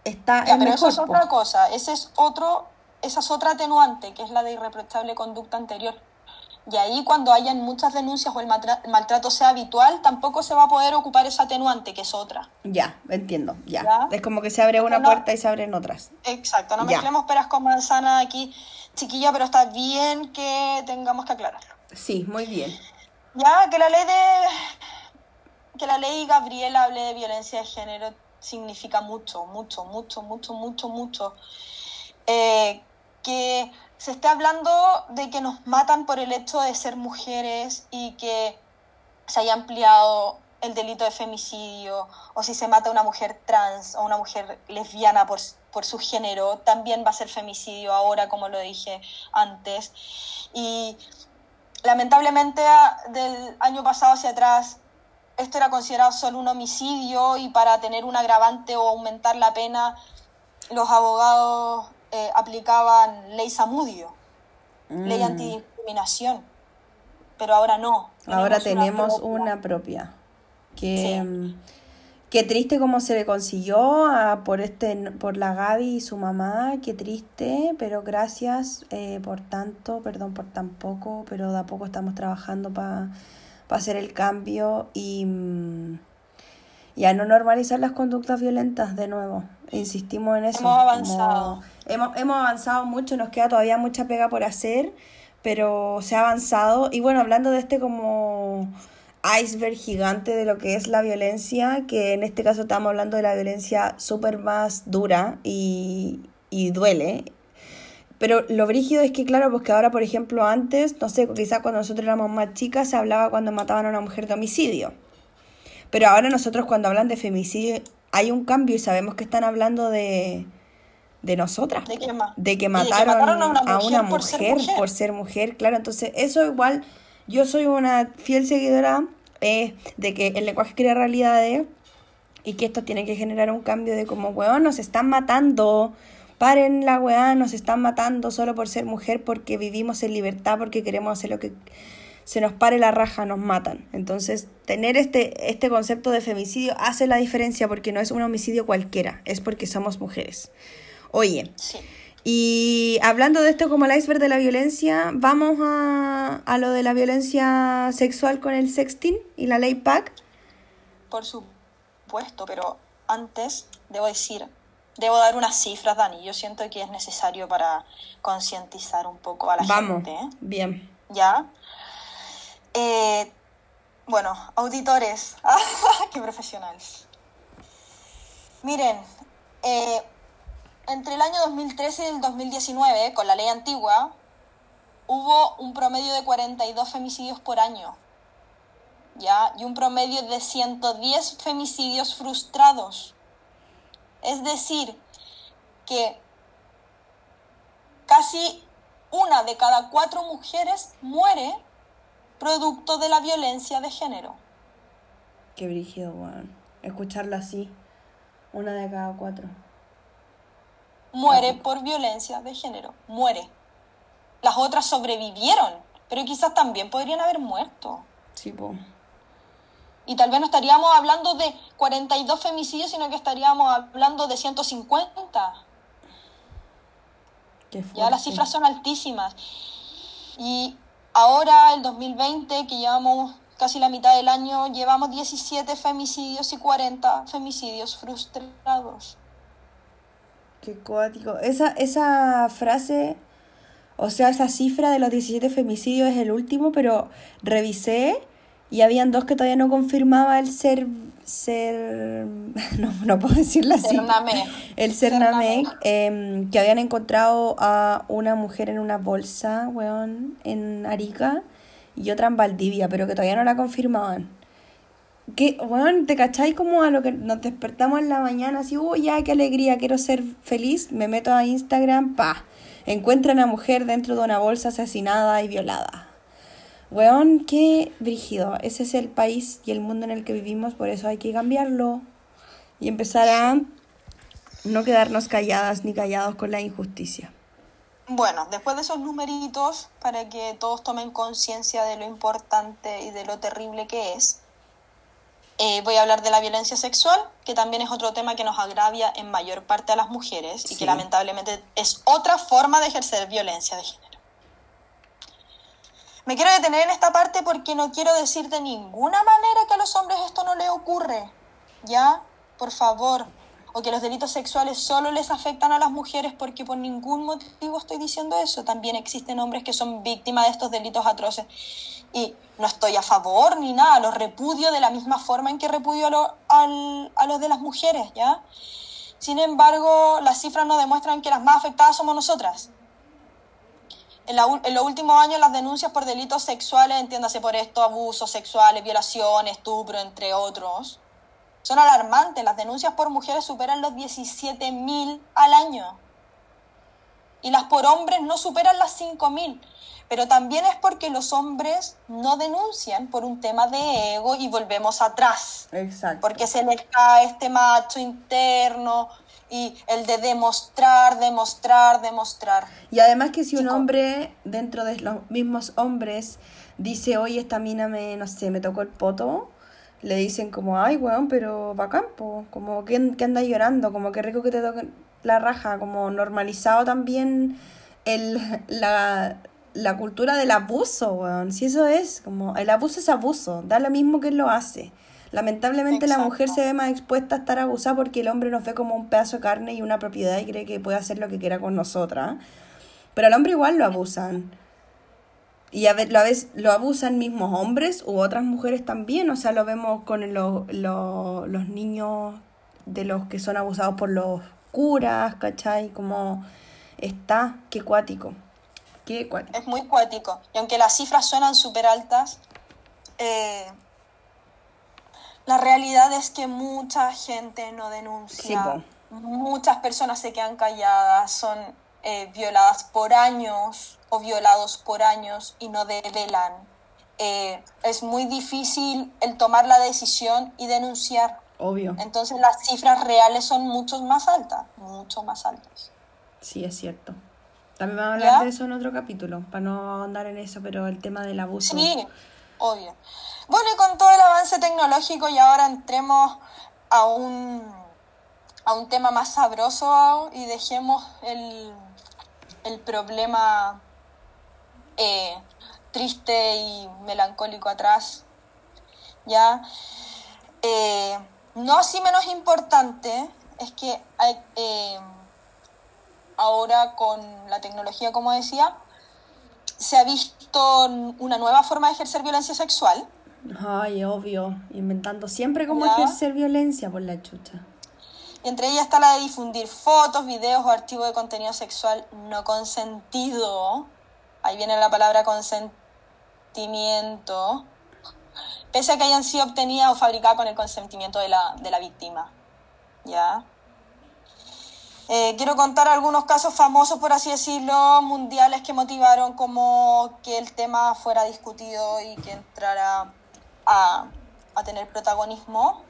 Está Ya, es pero eso mejor, es po. otra cosa, ese es otro, esa es otra atenuante, que es la de irreprochable conducta anterior. Y ahí cuando hayan muchas denuncias o el maltra- el maltrato sea habitual, tampoco se va a poder ocupar esa atenuante, que es otra. Ya, entiendo, ya. Ya. Es como que se abre una No. puerta y se abren otras. Exacto, no Ya. mezclemos peras con manzana aquí, chiquilla, pero está bien que tengamos que aclararlo. Sí, muy bien. Ya, que la ley de. que la ley Gabriela hable de violencia de género significa mucho, mucho, mucho, mucho, mucho, mucho. Eh, que se esté hablando de que nos matan por el hecho de ser mujeres y que se haya ampliado el delito de femicidio, o si se mata a una mujer trans o una mujer lesbiana por, por su género, también va a ser femicidio ahora, como lo dije antes. Y lamentablemente del año pasado hacia atrás esto era considerado solo un homicidio y para tener un agravante o aumentar la pena los abogados eh, aplicaban ley Samudio, ley Mm. antidiscriminación, pero ahora no. Ahora una tenemos propia. una propia. Que, Sí. mm, Qué triste cómo se le consiguió a, por, este, por la Gaby y su mamá, qué triste, pero gracias eh, por tanto, perdón por tan poco, pero de a poco estamos trabajando para hacer el cambio y, mm, y a no normalizar las conductas violentas de nuevo. Insistimos en eso. Hemos avanzado. como- hemos, hemos avanzado mucho, nos queda todavía mucha pega por hacer, pero se ha avanzado. Y bueno, hablando de este como iceberg gigante de lo que es la violencia, que en este caso estamos hablando de la violencia súper más dura y, y duele. Pero lo brígido es que, claro, pues que ahora, por ejemplo, antes, no sé, quizás cuando nosotros éramos más chicas, se hablaba cuando mataban a una mujer de homicidio. Pero ahora nosotros cuando hablan de femicidio hay un cambio y sabemos que están hablando de, de nosotras. ¿De que Y de que mataron, mataron a una mujer, por ser mujer. por ser mujer, claro. Entonces, eso igual, yo soy una fiel seguidora eh, de que el lenguaje crea realidades y que esto tiene que generar un cambio de como, weón, nos están matando. Paren la weá, nos están matando solo por ser mujer, porque vivimos en libertad, porque queremos hacer lo que se nos pare la raja, nos matan. Entonces, tener este, este concepto de femicidio hace la diferencia porque no es un homicidio cualquiera, es porque somos mujeres. Oye, Sí. y hablando de esto como el iceberg de la violencia, vamos a, a lo de la violencia sexual con el sexting y la ley PAC. Por supuesto, pero antes debo decir, debo dar unas cifras, Dani. Yo siento que es necesario para concientizar un poco a la Vamos, gente. ¿eh? bien. ¿Ya? Eh, bueno, auditores, *laughs* qué profesionales. Miren, eh, entre el año 2013 y el 2019, con la ley antigua, hubo un promedio de 42 femicidios por año. ¿Ya? Y un promedio de 110 femicidios frustrados. Es decir, que casi una de cada cuatro mujeres muere producto de la violencia de género. Qué brígido, weón. Escucharlo así. Una de cada cuatro. Muere por violencia de género. Muere. Las otras sobrevivieron, pero quizás también podrían haber muerto. Sí, po. Y tal vez no estaríamos hablando de 42 femicidios, sino que estaríamos hablando de 150. Qué Ya las cifras son altísimas. Y ahora, el 2020, que llevamos casi la mitad del año, llevamos 17 femicidios y 40 femicidios frustrados. Qué cuático. Esa, esa frase, o sea, esa cifra de los 17 femicidios es el último, pero revisé y habían dos que todavía no confirmaba el ser. ser *laughs* no, no puedo decirlo así. Cernamec. El Cernamec, em, que habían encontrado a una mujer en una bolsa, weón, en Arica y otra en Valdivia, pero que todavía no la confirmaban. Que, weón, ¿te cacháis como a lo que nos despertamos en la mañana? Así, uy, ya, qué alegría, quiero ser feliz. Me meto a Instagram, pa. Encuentran a una mujer dentro de una bolsa asesinada y violada. Weón, qué brígido. Ese es el país y el mundo en el que vivimos, por eso hay que cambiarlo. Y empezar a no quedarnos calladas ni callados con la injusticia. Bueno, después de esos numeritos, para que todos tomen conciencia de lo importante y de lo terrible que es, eh, voy a hablar de la violencia sexual, que también es otro tema que nos agravia en mayor parte a las mujeres y que lamentablemente es otra forma de ejercer violencia de género. Me quiero detener en esta parte porque no quiero decir de ninguna manera que a los hombres esto no les ocurre. ¿Ya? Por favor. O que los delitos sexuales solo les afectan a las mujeres porque por ningún motivo estoy diciendo eso. También existen hombres que son víctimas de estos delitos atroces. Y no estoy a favor ni nada, los repudio de la misma forma en que repudio a, a los de las mujeres, ¿ya? Sin embargo, las cifras nos demuestran que las más afectadas somos nosotras. En, en los últimos años las denuncias por delitos sexuales, entiéndase por esto, abusos sexuales, violaciones, estupro, entre otros, son alarmantes. Las denuncias por mujeres superan los 17.000 al año. Y las por hombres no superan las 5.000. Pero también es porque los hombres no denuncian por un tema de ego y volvemos atrás Exacto. porque se les cae este macho interno y el de demostrar, demostrar, demostrar. Y además que si un hombre dentro de los mismos hombres dice, oye, esta mina me, no sé, me tocó el poto, le dicen como, ay, weón, pero bacán, po. como que, que anda llorando, como que rico que te toquen la raja, como normalizado también el, la, la cultura del abuso, weón. Si eso es, como, el abuso es abuso, da lo mismo que él lo hace. Lamentablemente la mujer se ve más expuesta a estar abusada porque el hombre nos ve como un pedazo de carne y una propiedad y cree que puede hacer lo que quiera con nosotras. Pero al hombre igual lo abusan. Y a veces lo abusan mismos hombres u otras mujeres también. O sea, lo vemos con lo- lo- los niños de los que son abusados por los curas, ¿cachai? Como está, qué cuático. Qué cuático. Es muy cuático. Y aunque las cifras suenan súper altas, eh, la realidad es que mucha gente no denuncia. Sí, Muchas personas se quedan calladas, son eh, violadas por años o violados por años y no develan. Eh, es muy difícil el tomar la decisión y denunciar. Obvio. Entonces las cifras reales son mucho más altas, mucho más altas. Sí, es cierto. También vamos a hablar ¿Ya? de eso en otro capítulo, para no ahondar en eso, pero el tema del abuso. Sí, obvio. Bueno, y con todo el avance tecnológico y ahora entremos a un, a un tema más sabroso y dejemos el, el problema eh, triste y melancólico atrás. ¿Ya? Eh, no así menos importante es que hay, eh, ahora con la tecnología, como decía, se ha visto una nueva forma de ejercer violencia sexual. Ay, obvio, inventando siempre cómo ¿Ya? ejercer violencia por la chucha. Y entre ellas está la de difundir fotos, videos o archivos de contenido sexual no consentido. Ahí viene la palabra consentimiento. Pese a que hayan sido obtenidas o fabricadas con el consentimiento de la, de la víctima. ¿Ya? Eh, quiero contar algunos casos famosos, por así decirlo, mundiales que motivaron como que el tema fuera discutido y que entrara a, a tener protagonismo.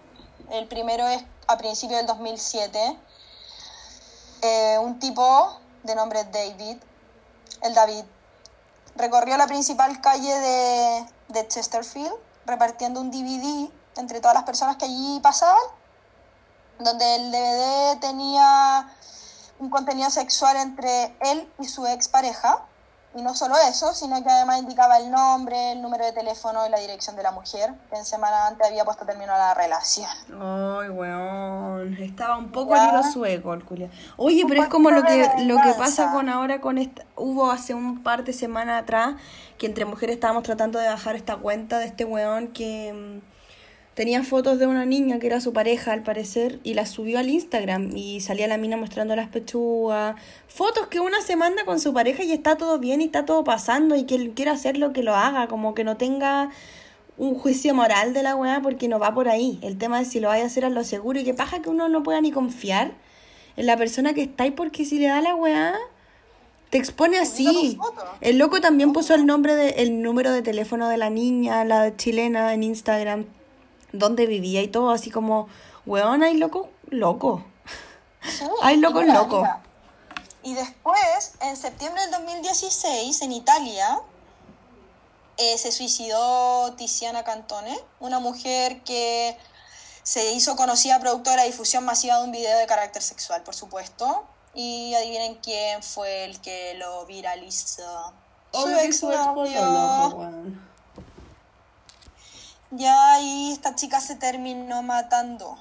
El primero es a principios del 2007. Eh, un tipo de nombre David, el David, recorrió la principal calle de, de Chesterfield repartiendo un DVD entre todas las personas que allí pasaban, donde el DVD tenía un contenido sexual entre él y su expareja. Y no solo eso, sino que además indicaba el nombre, el número de teléfono y la dirección de la mujer, que en semana antes había puesto término a la relación. Ay, weón. Estaba un poco al hilo sueco el culiao. Oye, Un pero es como lo que, lo que pasa con ahora con esta. Hubo hace un par de semanas atrás que entre mujeres estábamos tratando de bajar esta cuenta de este weón que mm, tenía fotos de una niña que era su pareja al parecer y la subió al Instagram y salía la mina mostrando las pechugas. Fotos que una se manda con su pareja y está todo bien y está todo pasando y que él quiera hacer lo que lo haga, como que no tenga un juicio moral de la weá porque no va por ahí. El tema es si lo vaya a hacer a lo seguro y que paja que uno no pueda ni confiar en la persona que está ahí porque si le da la weá, te expone así. El loco también puso el nombre de, el número de teléfono de la niña, la chilena en Instagram, donde vivía y todo, así como, weón, hay loco, loco. Sí, *laughs* Ay, loco, loco. mira. Y después, en septiembre del 2016, en Italia, eh, se suicidó Tiziana Cantone, una mujer que se hizo conocida productora de difusión masiva de un video de carácter sexual, por supuesto. Y adivinen quién fue el que lo viralizó. Su exnovio. Ya ahí esta chica se terminó matando.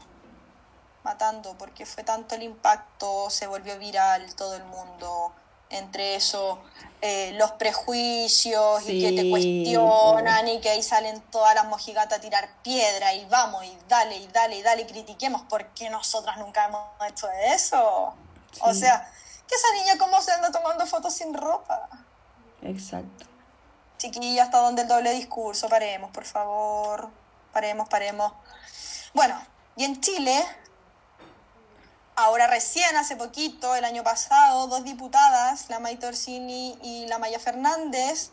Matando, porque fue tanto el impacto, se volvió viral todo el mundo. Entre eso, eh, los prejuicios y que te cuestionan y que ahí salen todas las mojigatas a tirar piedra y vamos y dale y dale y dale y critiquemos porque nosotras nunca hemos hecho eso. O sea, que esa niña cómo se anda tomando fotos sin ropa. Exacto. Chiquilla, hasta donde el doble discurso. Paremos, por favor. Paremos, paremos. Bueno, y en Chile, ahora recién, hace poquito, el año pasado, dos diputadas, la Maite Orsini y la Maya Fernández,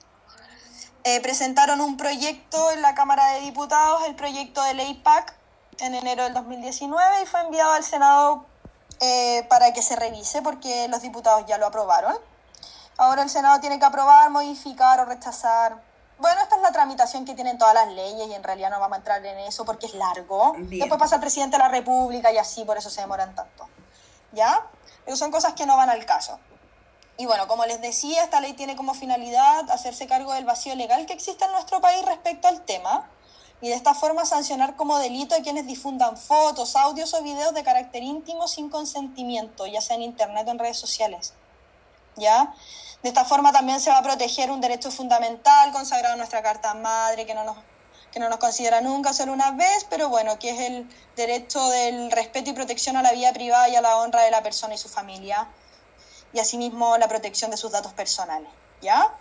eh, presentaron un proyecto en la Cámara de Diputados, el proyecto de ley PAC, en enero del 2019 y fue enviado al Senado eh, para que se revise porque los diputados ya lo aprobaron. Ahora el Senado tiene que aprobar, modificar o rechazar. Bueno, esta es la tramitación que tienen todas las leyes y en realidad no vamos a entrar en eso porque es largo. Bien. Después pasa el presidente de la República y así, por eso se demoran tanto. ¿Ya? Pero son cosas que no van al caso. Y bueno, como les decía, esta ley tiene como finalidad hacerse cargo del vacío legal que existe en nuestro país respecto al tema y de esta forma sancionar como delito a quienes difundan fotos, audios o videos de carácter íntimo sin consentimiento, ya sea en internet o en redes sociales. ¿Ya? De esta forma también se va a proteger un derecho fundamental consagrado en nuestra Carta Madre, que no nos, que no nos considera nunca solo una vez, pero bueno, que es el derecho del respeto y protección a la vida privada y a la honra de la persona y su familia, y asimismo la protección de sus datos personales. ¿Ya?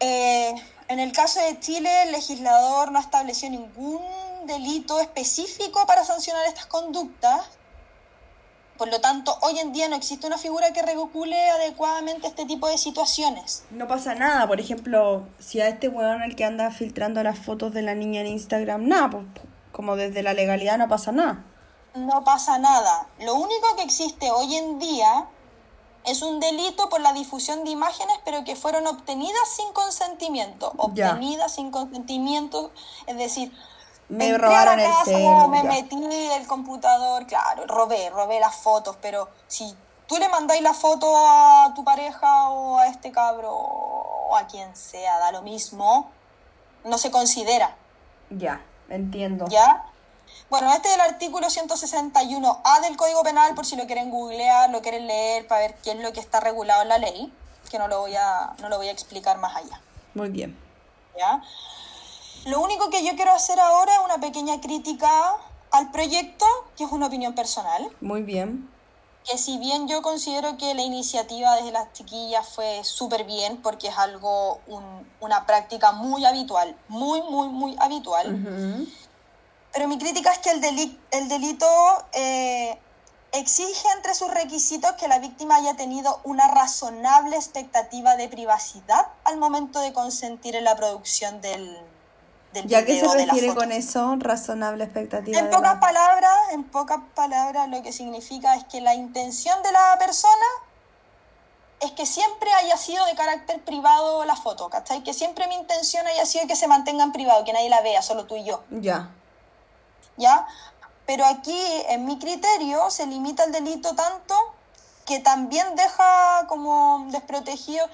Eh, en el caso de Chile, el legislador no estableció ningún delito específico para sancionar estas conductas. Por lo tanto, hoy en día no existe una figura que regule adecuadamente este tipo de situaciones. No pasa nada, por ejemplo, si a este weón el que anda filtrando las fotos de la niña en Instagram, nada, pues como desde la legalidad no pasa nada. No pasa nada. Lo único que existe hoy en día Es un delito por la difusión de imágenes, pero que fueron obtenidas sin consentimiento. Ya. Obtenidas sin consentimiento, es decir, Me entré robaron a la el casa, celu, me metí el computador, claro, robé, robé las fotos, pero si tú le mandáis la foto a tu pareja o a este cabro o a quien sea, da lo mismo, no se considera. Ya, entiendo. ¿Ya? Bueno, este es el artículo 161A del Código Penal, por si lo quieren googlear, lo quieren leer para ver qué es lo que está regulado en la ley, que no lo voy a, no lo voy a explicar más allá. Muy bien. ¿Ya? Lo único que yo quiero hacer ahora es una pequeña crítica al proyecto, que es una opinión personal, Muy bien. que si bien yo considero que la iniciativa desde las chiquillas fue súper bien, porque es algo, un- una práctica muy habitual, muy, muy, muy habitual, pero mi crítica es que el, deli- el delito eh, exige entre sus requisitos que la víctima haya tenido una razonable expectativa de privacidad al momento de consentir en la producción del, del ¿Ya se video, de la refiere con eso? Razonable expectativa. En pocas la- palabras, en pocas palabras lo que significa es que la intención de la persona es que siempre haya sido de carácter privado la foto, ¿cachai? Que siempre mi intención haya sido que se mantenga en privado, que nadie la vea, solo tú y yo. Ya. ¿ya? Pero aquí, en mi criterio, se limita el delito tanto que también deja como desprotegido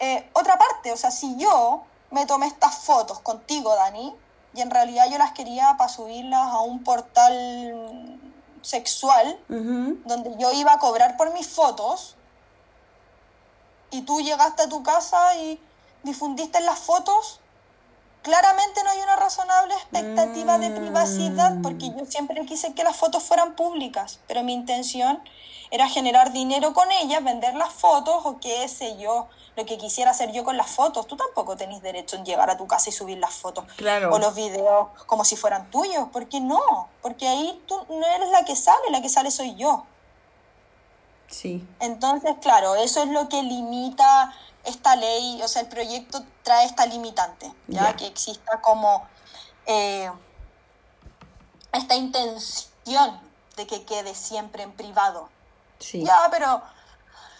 eh, otra parte. O sea, si yo me tomé estas fotos contigo, Dani, y en realidad yo las quería para subirlas a un portal sexual, donde yo iba a cobrar por mis fotos, y tú llegaste a tu casa y difundiste las fotos, claramente no hay una razonable expectativa de privacidad, porque yo siempre quise que las fotos fueran públicas, pero mi intención era generar dinero con ellas, vender las fotos o qué sé yo, lo que quisiera hacer yo con las fotos. Tú tampoco tenés derecho en llegar a tu casa y subir las fotos Claro. o los videos como si fueran tuyos, ¿por qué no? Porque ahí tú no eres la que sale, la que sale soy yo. Sí. Entonces, claro, eso es lo que limita esta ley, o sea, el proyecto trae esta limitante, ya, que exista como eh, esta intención de que quede siempre en privado. Sí. Ya, pero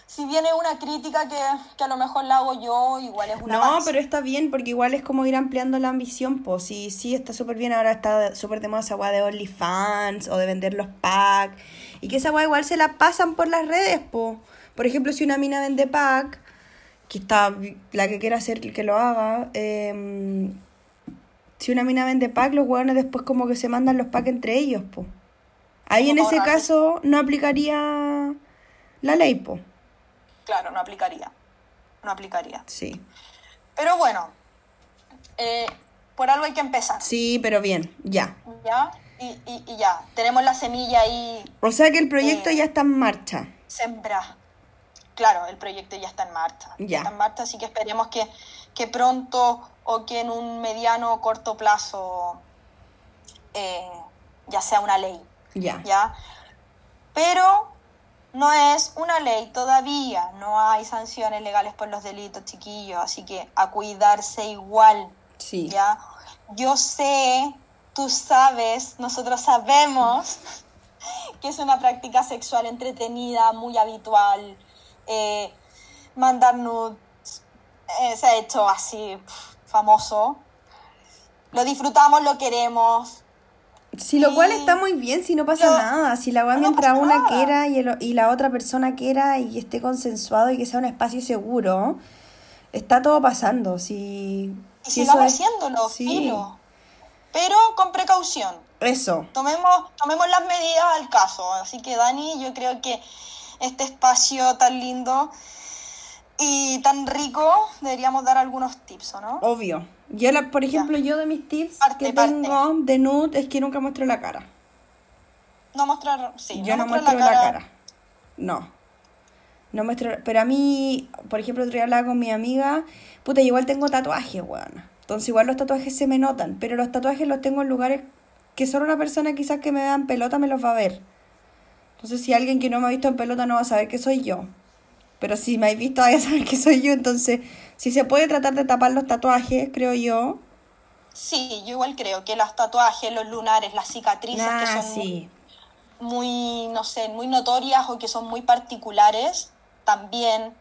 si viene una crítica que, que a lo mejor la hago yo, igual es una No, pero está bien porque igual es como ir ampliando la ambición, pues sí, sí, está súper bien, ahora está súper de moda esa weá de OnlyFans o de vender los packs y que esa weá igual se la pasan por las redes, po. Por ejemplo, si una mina vende pack, que está la que quiera hacer que lo haga, em, si una mina vende pack, los weones después como que se mandan los packs entre ellos, po. Ahí en ese caso no aplicaría la ley, po. Claro, no aplicaría. No aplicaría. Sí. Pero bueno, eh, por algo hay que empezar. Sí, pero bien, ya. ¿Ya? Y, y, y ya, tenemos la semilla ahí O sea que el proyecto Eh, ya está en marcha. sembrada. Claro, el proyecto ya está en marcha. Ya. Está en marcha, así que esperemos que, que pronto o que en un mediano o corto plazo eh, ya sea una ley. Ya. ¿Ya? Pero no es una ley todavía, no hay sanciones legales por los delitos, chiquillos, así que a cuidarse igual. Sí. ¿ya? Yo sé, tú sabes, nosotros sabemos *laughs* que es una práctica sexual entretenida, muy habitual. Eh, mandar nudes eh, se ha hecho así famoso. Lo disfrutamos, lo queremos. Sí, lo cual está muy bien, si no pasa Yo- nada. Si la weá no mientras una nada. quiera y, el- y la otra persona quiera y esté consensuado y que sea un espacio seguro, está todo pasando. Si, Y si sigamos es- haciéndolo, sí. filo. Pero con precaución. Eso. Tomemos, tomemos las medidas al caso. Así que, Dani, yo creo que este espacio tan lindo y tan rico deberíamos dar algunos tips, ¿o no? Obvio. Yo, la, por ejemplo, yo de mis tips Parte, que parte. tengo de nude es que nunca muestro la cara. No mostrar, sí, Yo no muestro la cara. No. No muestro. Pero a mí, por ejemplo, otro día hablaba con mi amiga. Puta, yo igual tengo tatuajes, weón. Entonces, igual los tatuajes se me notan. Pero los tatuajes los tengo en lugares que solo una persona quizás que me vean pelota me los va a ver. Entonces, si alguien que no me ha visto en pelota no va a saber que soy yo. Pero si me habéis visto, *laughs* vais a saber que soy yo. Entonces, si se puede tratar de tapar los tatuajes, creo yo. Sí, yo igual creo que los tatuajes, los lunares, las cicatrices que Ah, son sí. muy, no sé, muy notorias o que son muy particulares, también,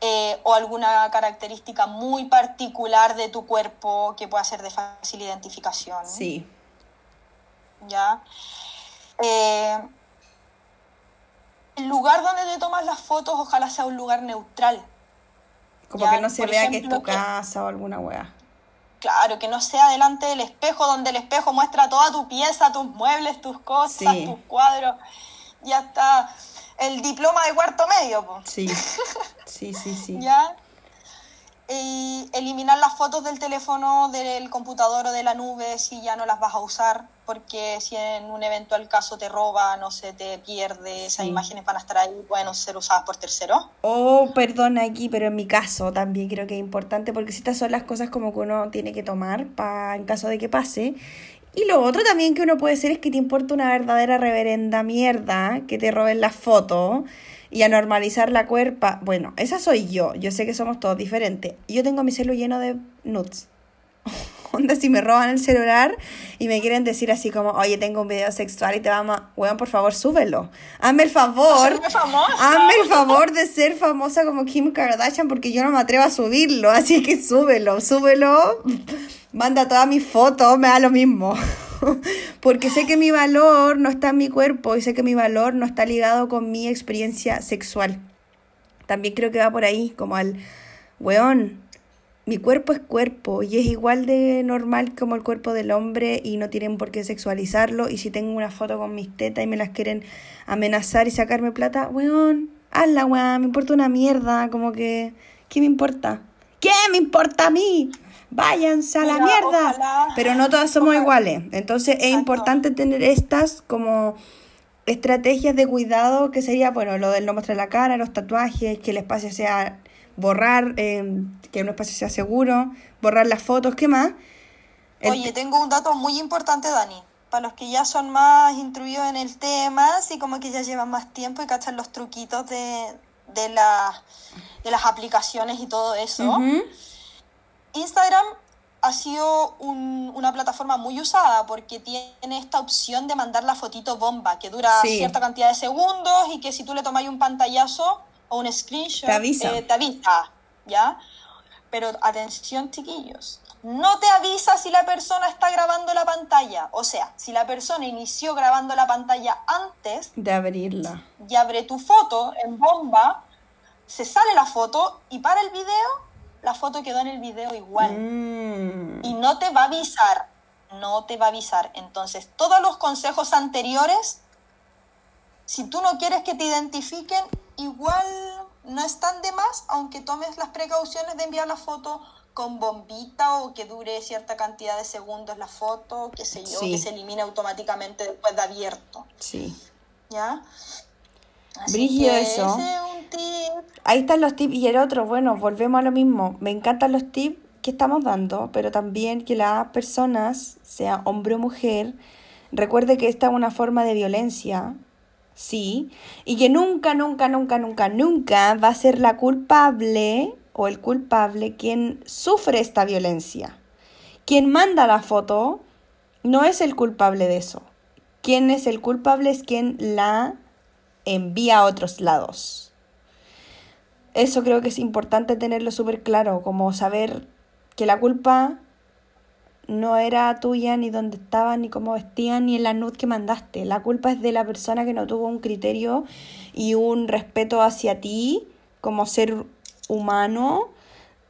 eh, o alguna característica muy particular de tu cuerpo que pueda ser de fácil identificación. Sí. ¿Ya? Eh, el lugar donde te tomas las fotos ojalá sea un lugar neutral. Como Ya, que no se por vea que es tu que- casa o alguna wea. Claro, que no sea delante del espejo, donde el espejo muestra toda tu pieza, tus muebles, tus cosas, Sí. tus cuadros. Ya está el diploma de cuarto medio, po. Sí. *laughs* Sí, sí, sí. ¿ya? Y eliminar las fotos del teléfono, del computador o de la nube si ya no las vas a usar, porque si en un eventual caso te roban o se te pierde, esas Sí. imágenes van a estar ahí, pueden ser usadas por terceros. Oh, perdón aquí, pero en mi caso también creo que es importante porque estas son las cosas como que uno tiene que tomar para en caso de que pase. Y lo otro también que uno puede hacer es que te importa una verdadera reverenda mierda que te roben las fotos y a normalizar la cuerpa. Bueno, esa soy yo. Yo sé que somos todos diferentes. Yo tengo mi celu lleno de nudes. *laughs* Onda, si me roban el celular y me quieren decir así como, oye, tengo un video sexual y te vamos a... Weón, por favor, súbelo. Hazme el favor. Hazme el favor de ser famosa como Kim Kardashian porque yo no me atrevo a subirlo. *laughs* Así que súbelo, súbelo. Manda todas mis fotos, me da lo mismo. *laughs* Porque sé que mi valor no está en mi cuerpo y sé que mi valor no está ligado con mi experiencia sexual. También creo que va por ahí, como al, weón, mi cuerpo es cuerpo y es igual de normal como el cuerpo del hombre y no tienen por qué sexualizarlo. Y si tengo una foto con mis tetas y me las quieren amenazar y sacarme plata, weón, hazla, weón, me importa una mierda, como que, ¿qué me importa? ¿Qué me importa a mí? Váyanse a la Mira, mierda. ojalá- Pero no todas somos ojalá- iguales. Entonces es Exacto. importante tener estas como estrategias de cuidado, que sería, bueno, lo del no mostrar la cara, los tatuajes, que el espacio sea borrar, eh, que un espacio sea seguro, borrar las fotos, ¿qué más? El Oye, te- tengo un dato muy importante, Dani. Para los que ya son más instruidos en el tema, así como que ya llevan más tiempo y cachan los truquitos de, de, las- de las aplicaciones y todo eso. Instagram ha sido un- una plataforma muy usada porque tiene esta opción de mandar la fotito bomba que dura Sí. cierta cantidad de segundos y que si tú le tomas un pantallazo o un screenshot Te avisa. eh, te avisa, ¿ya? Pero atención chiquillos, no te avisa si la persona está grabando la pantalla. O sea, si la persona inició grabando la pantalla antes De abrirla. y abre tu foto en bomba, se sale la foto y para el video, la foto quedó en el video igual Mm. y no te va a avisar, no te va a avisar. Entonces, todos los consejos anteriores, si tú no quieres que te identifiquen, igual no están de más, aunque tomes las precauciones de enviar la foto con bombita o que dure cierta cantidad de segundos la foto, qué sé yo, Sí. que se elimine automáticamente después de abierto, Sí. ¿ya? Que eso. ese es un tip. Ahí están los tips y el otro, bueno, volvemos a lo mismo. Me encantan los tips que estamos dando, pero también que las personas, sea hombre o mujer, recuerde que esta es una forma de violencia, sí, y que nunca, nunca, nunca, nunca, nunca va a ser la culpable o el culpable quien sufre esta violencia. Quien manda la foto no es el culpable de eso. Quien es el culpable es quien la envía a otros lados. Eso creo que es importante tenerlo súper claro, como saber que la culpa no era tuya, ni dónde estaban, ni cómo vestían, ni en la nud que mandaste. La culpa es de la persona que no tuvo un criterio y un respeto hacia ti como ser humano,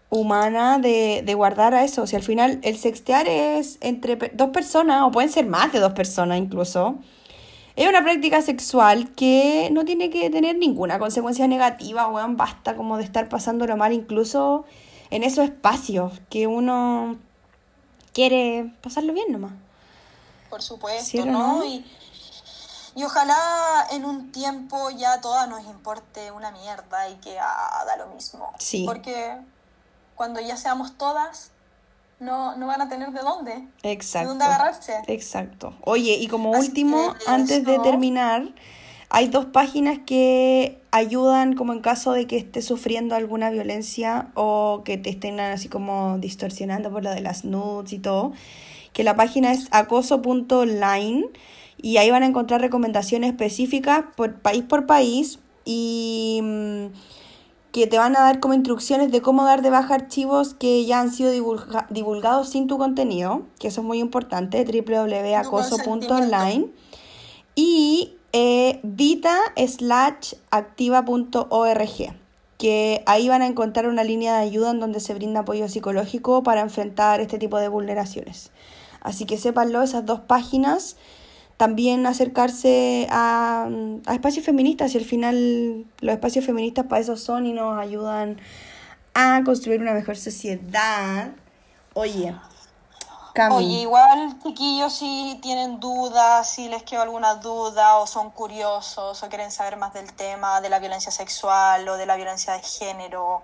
humana, de, de guardar a eso. Si al final el sextear es entre dos personas, o pueden ser más de dos personas incluso, es una práctica sexual que no tiene que tener ninguna consecuencia negativa, weón. Basta como de estar pasándolo mal, incluso en esos espacios que uno quiere pasarlo bien nomás. Por supuesto, ¿Sí o ¿no? no? Y, y ojalá en un tiempo ya a todas nos importe una mierda y que ah, da lo mismo. Sí. Porque cuando ya seamos todas, no, no van a tener de dónde. Exacto. De dónde agarrarse. Exacto. Oye, y como Así último, antes de terminar, hay dos páginas que ayudan como en caso de que estés sufriendo alguna violencia o que te estén así como distorsionando por lo de las nudes y todo, que la página es acoso.online y ahí van a encontrar recomendaciones específicas por país por país y mm, que te van a dar como instrucciones de cómo dar de baja archivos que ya han sido divulga- divulgados sin tu contenido, que eso es muy importante, www.acoso.online. Y eh, vita slash activa.org, que ahí van a encontrar una línea de ayuda en donde se brinda apoyo psicológico para enfrentar este tipo de vulneraciones. Así que sépanlo, esas dos páginas. También acercarse a, a espacios feministas y al final los espacios feministas para eso son y nos ayudan a construir una mejor sociedad. Oye, Oye, igual, chiquillos, si tienen dudas, si les quedó alguna duda o son curiosos o quieren saber más del tema de la violencia sexual o de la violencia de género.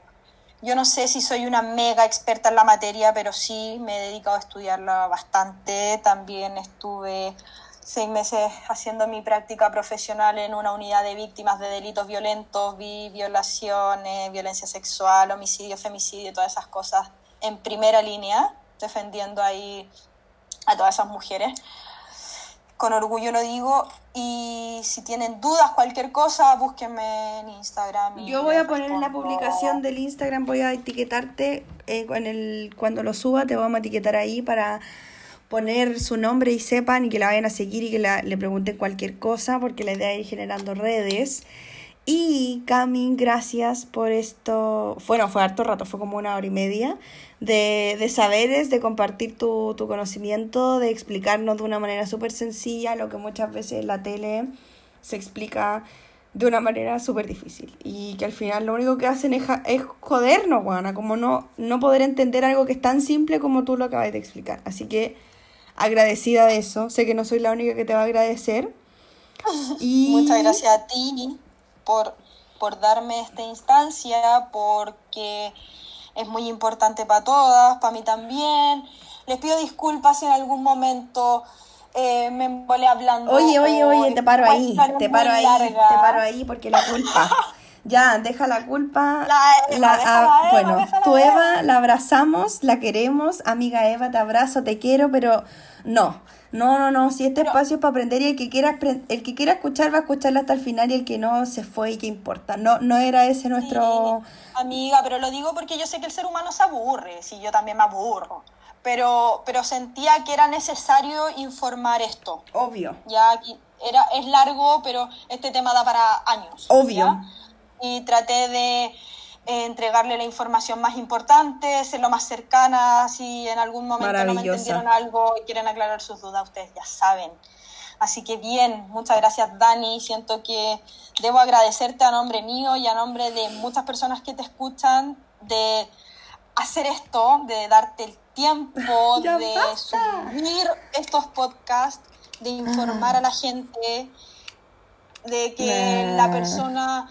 Yo no sé si soy una mega experta en la materia, pero sí me he dedicado a estudiarla bastante. También estuve seis meses haciendo mi práctica profesional en una unidad de víctimas de delitos violentos, vi violaciones, violencia sexual, homicidio, femicidio, todas esas cosas en primera línea, defendiendo ahí a todas esas mujeres. Con orgullo lo digo. Y si tienen dudas, cualquier cosa, búsquenme en Instagram. y Yo voy a poner en la publicación del Instagram, voy a etiquetarte eh, en el, cuando lo suba, te vamos a etiquetar ahí para poner su nombre y sepan y que la vayan a seguir y que la- le pregunten cualquier cosa, porque la idea es ir generando redes. Y Cami, gracias por esto. Bueno, fue harto rato, fue como una hora y media de, de saberes, de compartir tu, tu conocimiento, de explicarnos de una manera súper sencilla lo que muchas veces en la tele se explica de una manera súper difícil. Y que al final lo único que hacen es, es jodernos, guana, como no, no poder entender algo que es tan simple como tú lo acabas de explicar. Así que agradecida de eso. Sé que no soy la única que te va a agradecer. *laughs* Y Muchas gracias a ti por, por darme esta instancia, porque es muy importante para todas, para mí también. Les pido disculpas si en algún momento eh, me embolé hablando. Oye, oye, oye, te paro ahí, te paro ahí, larga. te paro ahí porque la culpa. *laughs* Ya, deja la culpa. La Eva, déjala, Eva, bueno, tu Eva. Eva la abrazamos, la queremos, amiga Eva, te abrazo, te quiero, pero no. No, no, no, si este espacio es para aprender y el que quiera el que quiera escuchar va a escucharlo hasta el final y el que no se fue y qué importa. No no era ese nuestro Sí, amiga, pero lo digo porque yo sé que el ser humano se aburre, si yo también me aburro. Pero, pero sentía que era necesario informar esto. obvio. Ya era, es largo, pero este tema da para años. Obvio. ¿ya? Y traté de entregarle la información más importante, ser lo más cercana, si en algún momento no me entendieron algo y quieren aclarar sus dudas, ustedes ya saben. Así que bien, muchas gracias Dani, siento que debo agradecerte a nombre mío y a nombre de muchas personas que te escuchan de hacer esto, de darte el tiempo, *laughs* de basta. subir estos podcasts, de informar a la gente, de que la persona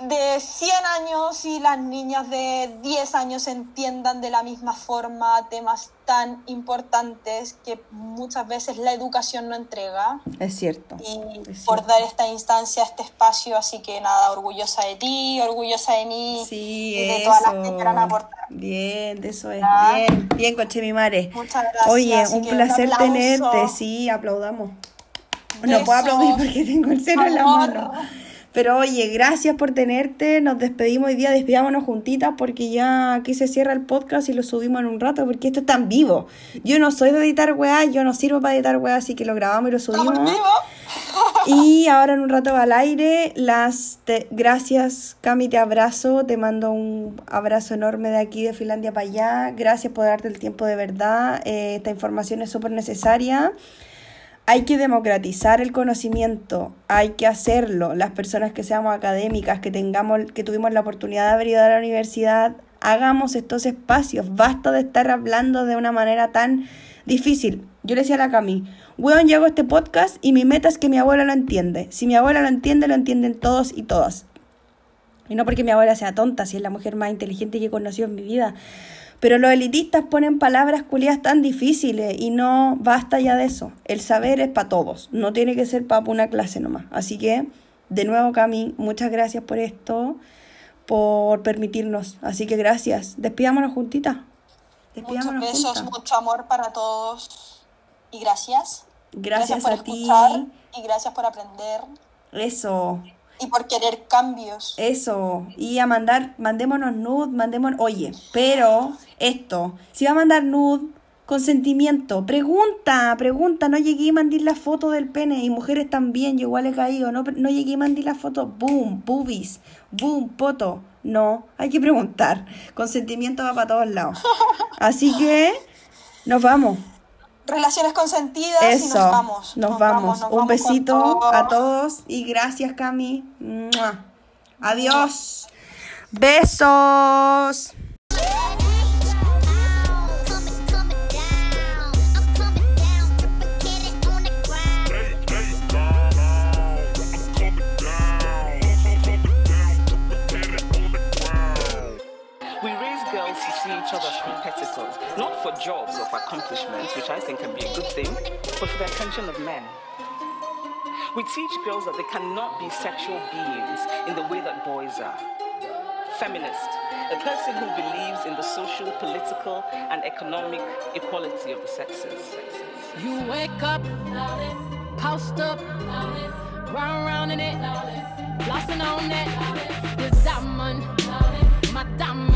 de 100 años y las niñas de 10 años entiendan de la misma forma temas tan importantes que muchas veces la educación no entrega Es cierto. y Es por cierto. dar esta instancia, este espacio, así que nada, orgullosa de ti, orgullosa de mí Sí, y de eso. todas las que quieran aportar. Bien, de eso es. Ya. Bien, bien, coche mi mare. Muchas gracias. Oye, un placer aplauso. tenerte. Sí, aplaudamos. No puedo Besos. aplaudir porque tengo el cero en la mano. Pero oye, gracias por tenerte. Nos despedimos hoy día, despidámonos juntitas porque ya aquí se cierra el podcast y lo subimos en un rato porque esto está en vivo. Yo no soy de editar weá, yo no sirvo para editar weá, así que lo grabamos y lo subimos. Y ahora en un rato va al aire. Las te- gracias, Cami, te abrazo. Te mando un abrazo enorme de aquí de Finlandia para allá. Gracias por darte el tiempo de verdad. Eh, esta información es súper necesaria. Hay que democratizar el conocimiento, hay que hacerlo. Las personas que seamos académicas, que tengamos, que tuvimos la oportunidad de haber ido a la universidad, hagamos estos espacios. Basta de estar hablando de una manera tan difícil. Yo le decía a la Cami, weón, yo hago este podcast y mi meta es que mi abuela lo entiende. Si mi abuela lo entiende, lo entienden todos y todas. Y no porque mi abuela sea tonta, si es la mujer más inteligente que he conocido en mi vida. Pero los elitistas ponen palabras culiadas tan difíciles y no basta ya de eso. El saber es para todos, no tiene que ser para una clase nomás. Así que, de nuevo, Cami, muchas gracias por esto, por permitirnos. Así que gracias. Despidámonos juntitas. Muchos Despidámonos besos, juntas. mucho amor para todos y gracias. Gracias, por a ti. escuchar y gracias por aprender. Eso. Y por querer cambios. Eso, y a mandar, mandémonos nude, mandémonos, oye, pero esto, si va a mandar nude, consentimiento, pregunta, pregunta, no llegué a mandar la foto del pene, y mujeres también, yo igual he caído, no, no llegué a mandar la foto, boom, boobies, boom, poto, no, hay que preguntar, consentimiento va para todos lados. *laughs* Así que, nos vamos. Relaciones consentidas Eso, y nos vamos. Nos, vamos. nos Un vamos besito a todos y gracias, Cami. ¡Mua! Adiós. Besos. Not for jobs or for accomplishments, which I think can be a good thing, but for the attention of men. We teach girls that they cannot be sexual beings in the way that boys are. Feminist, a person who believes in the social, political, and economic equality of the sexes. You wake up, post up, round round in it, flossing on that. This diamond, my diamond.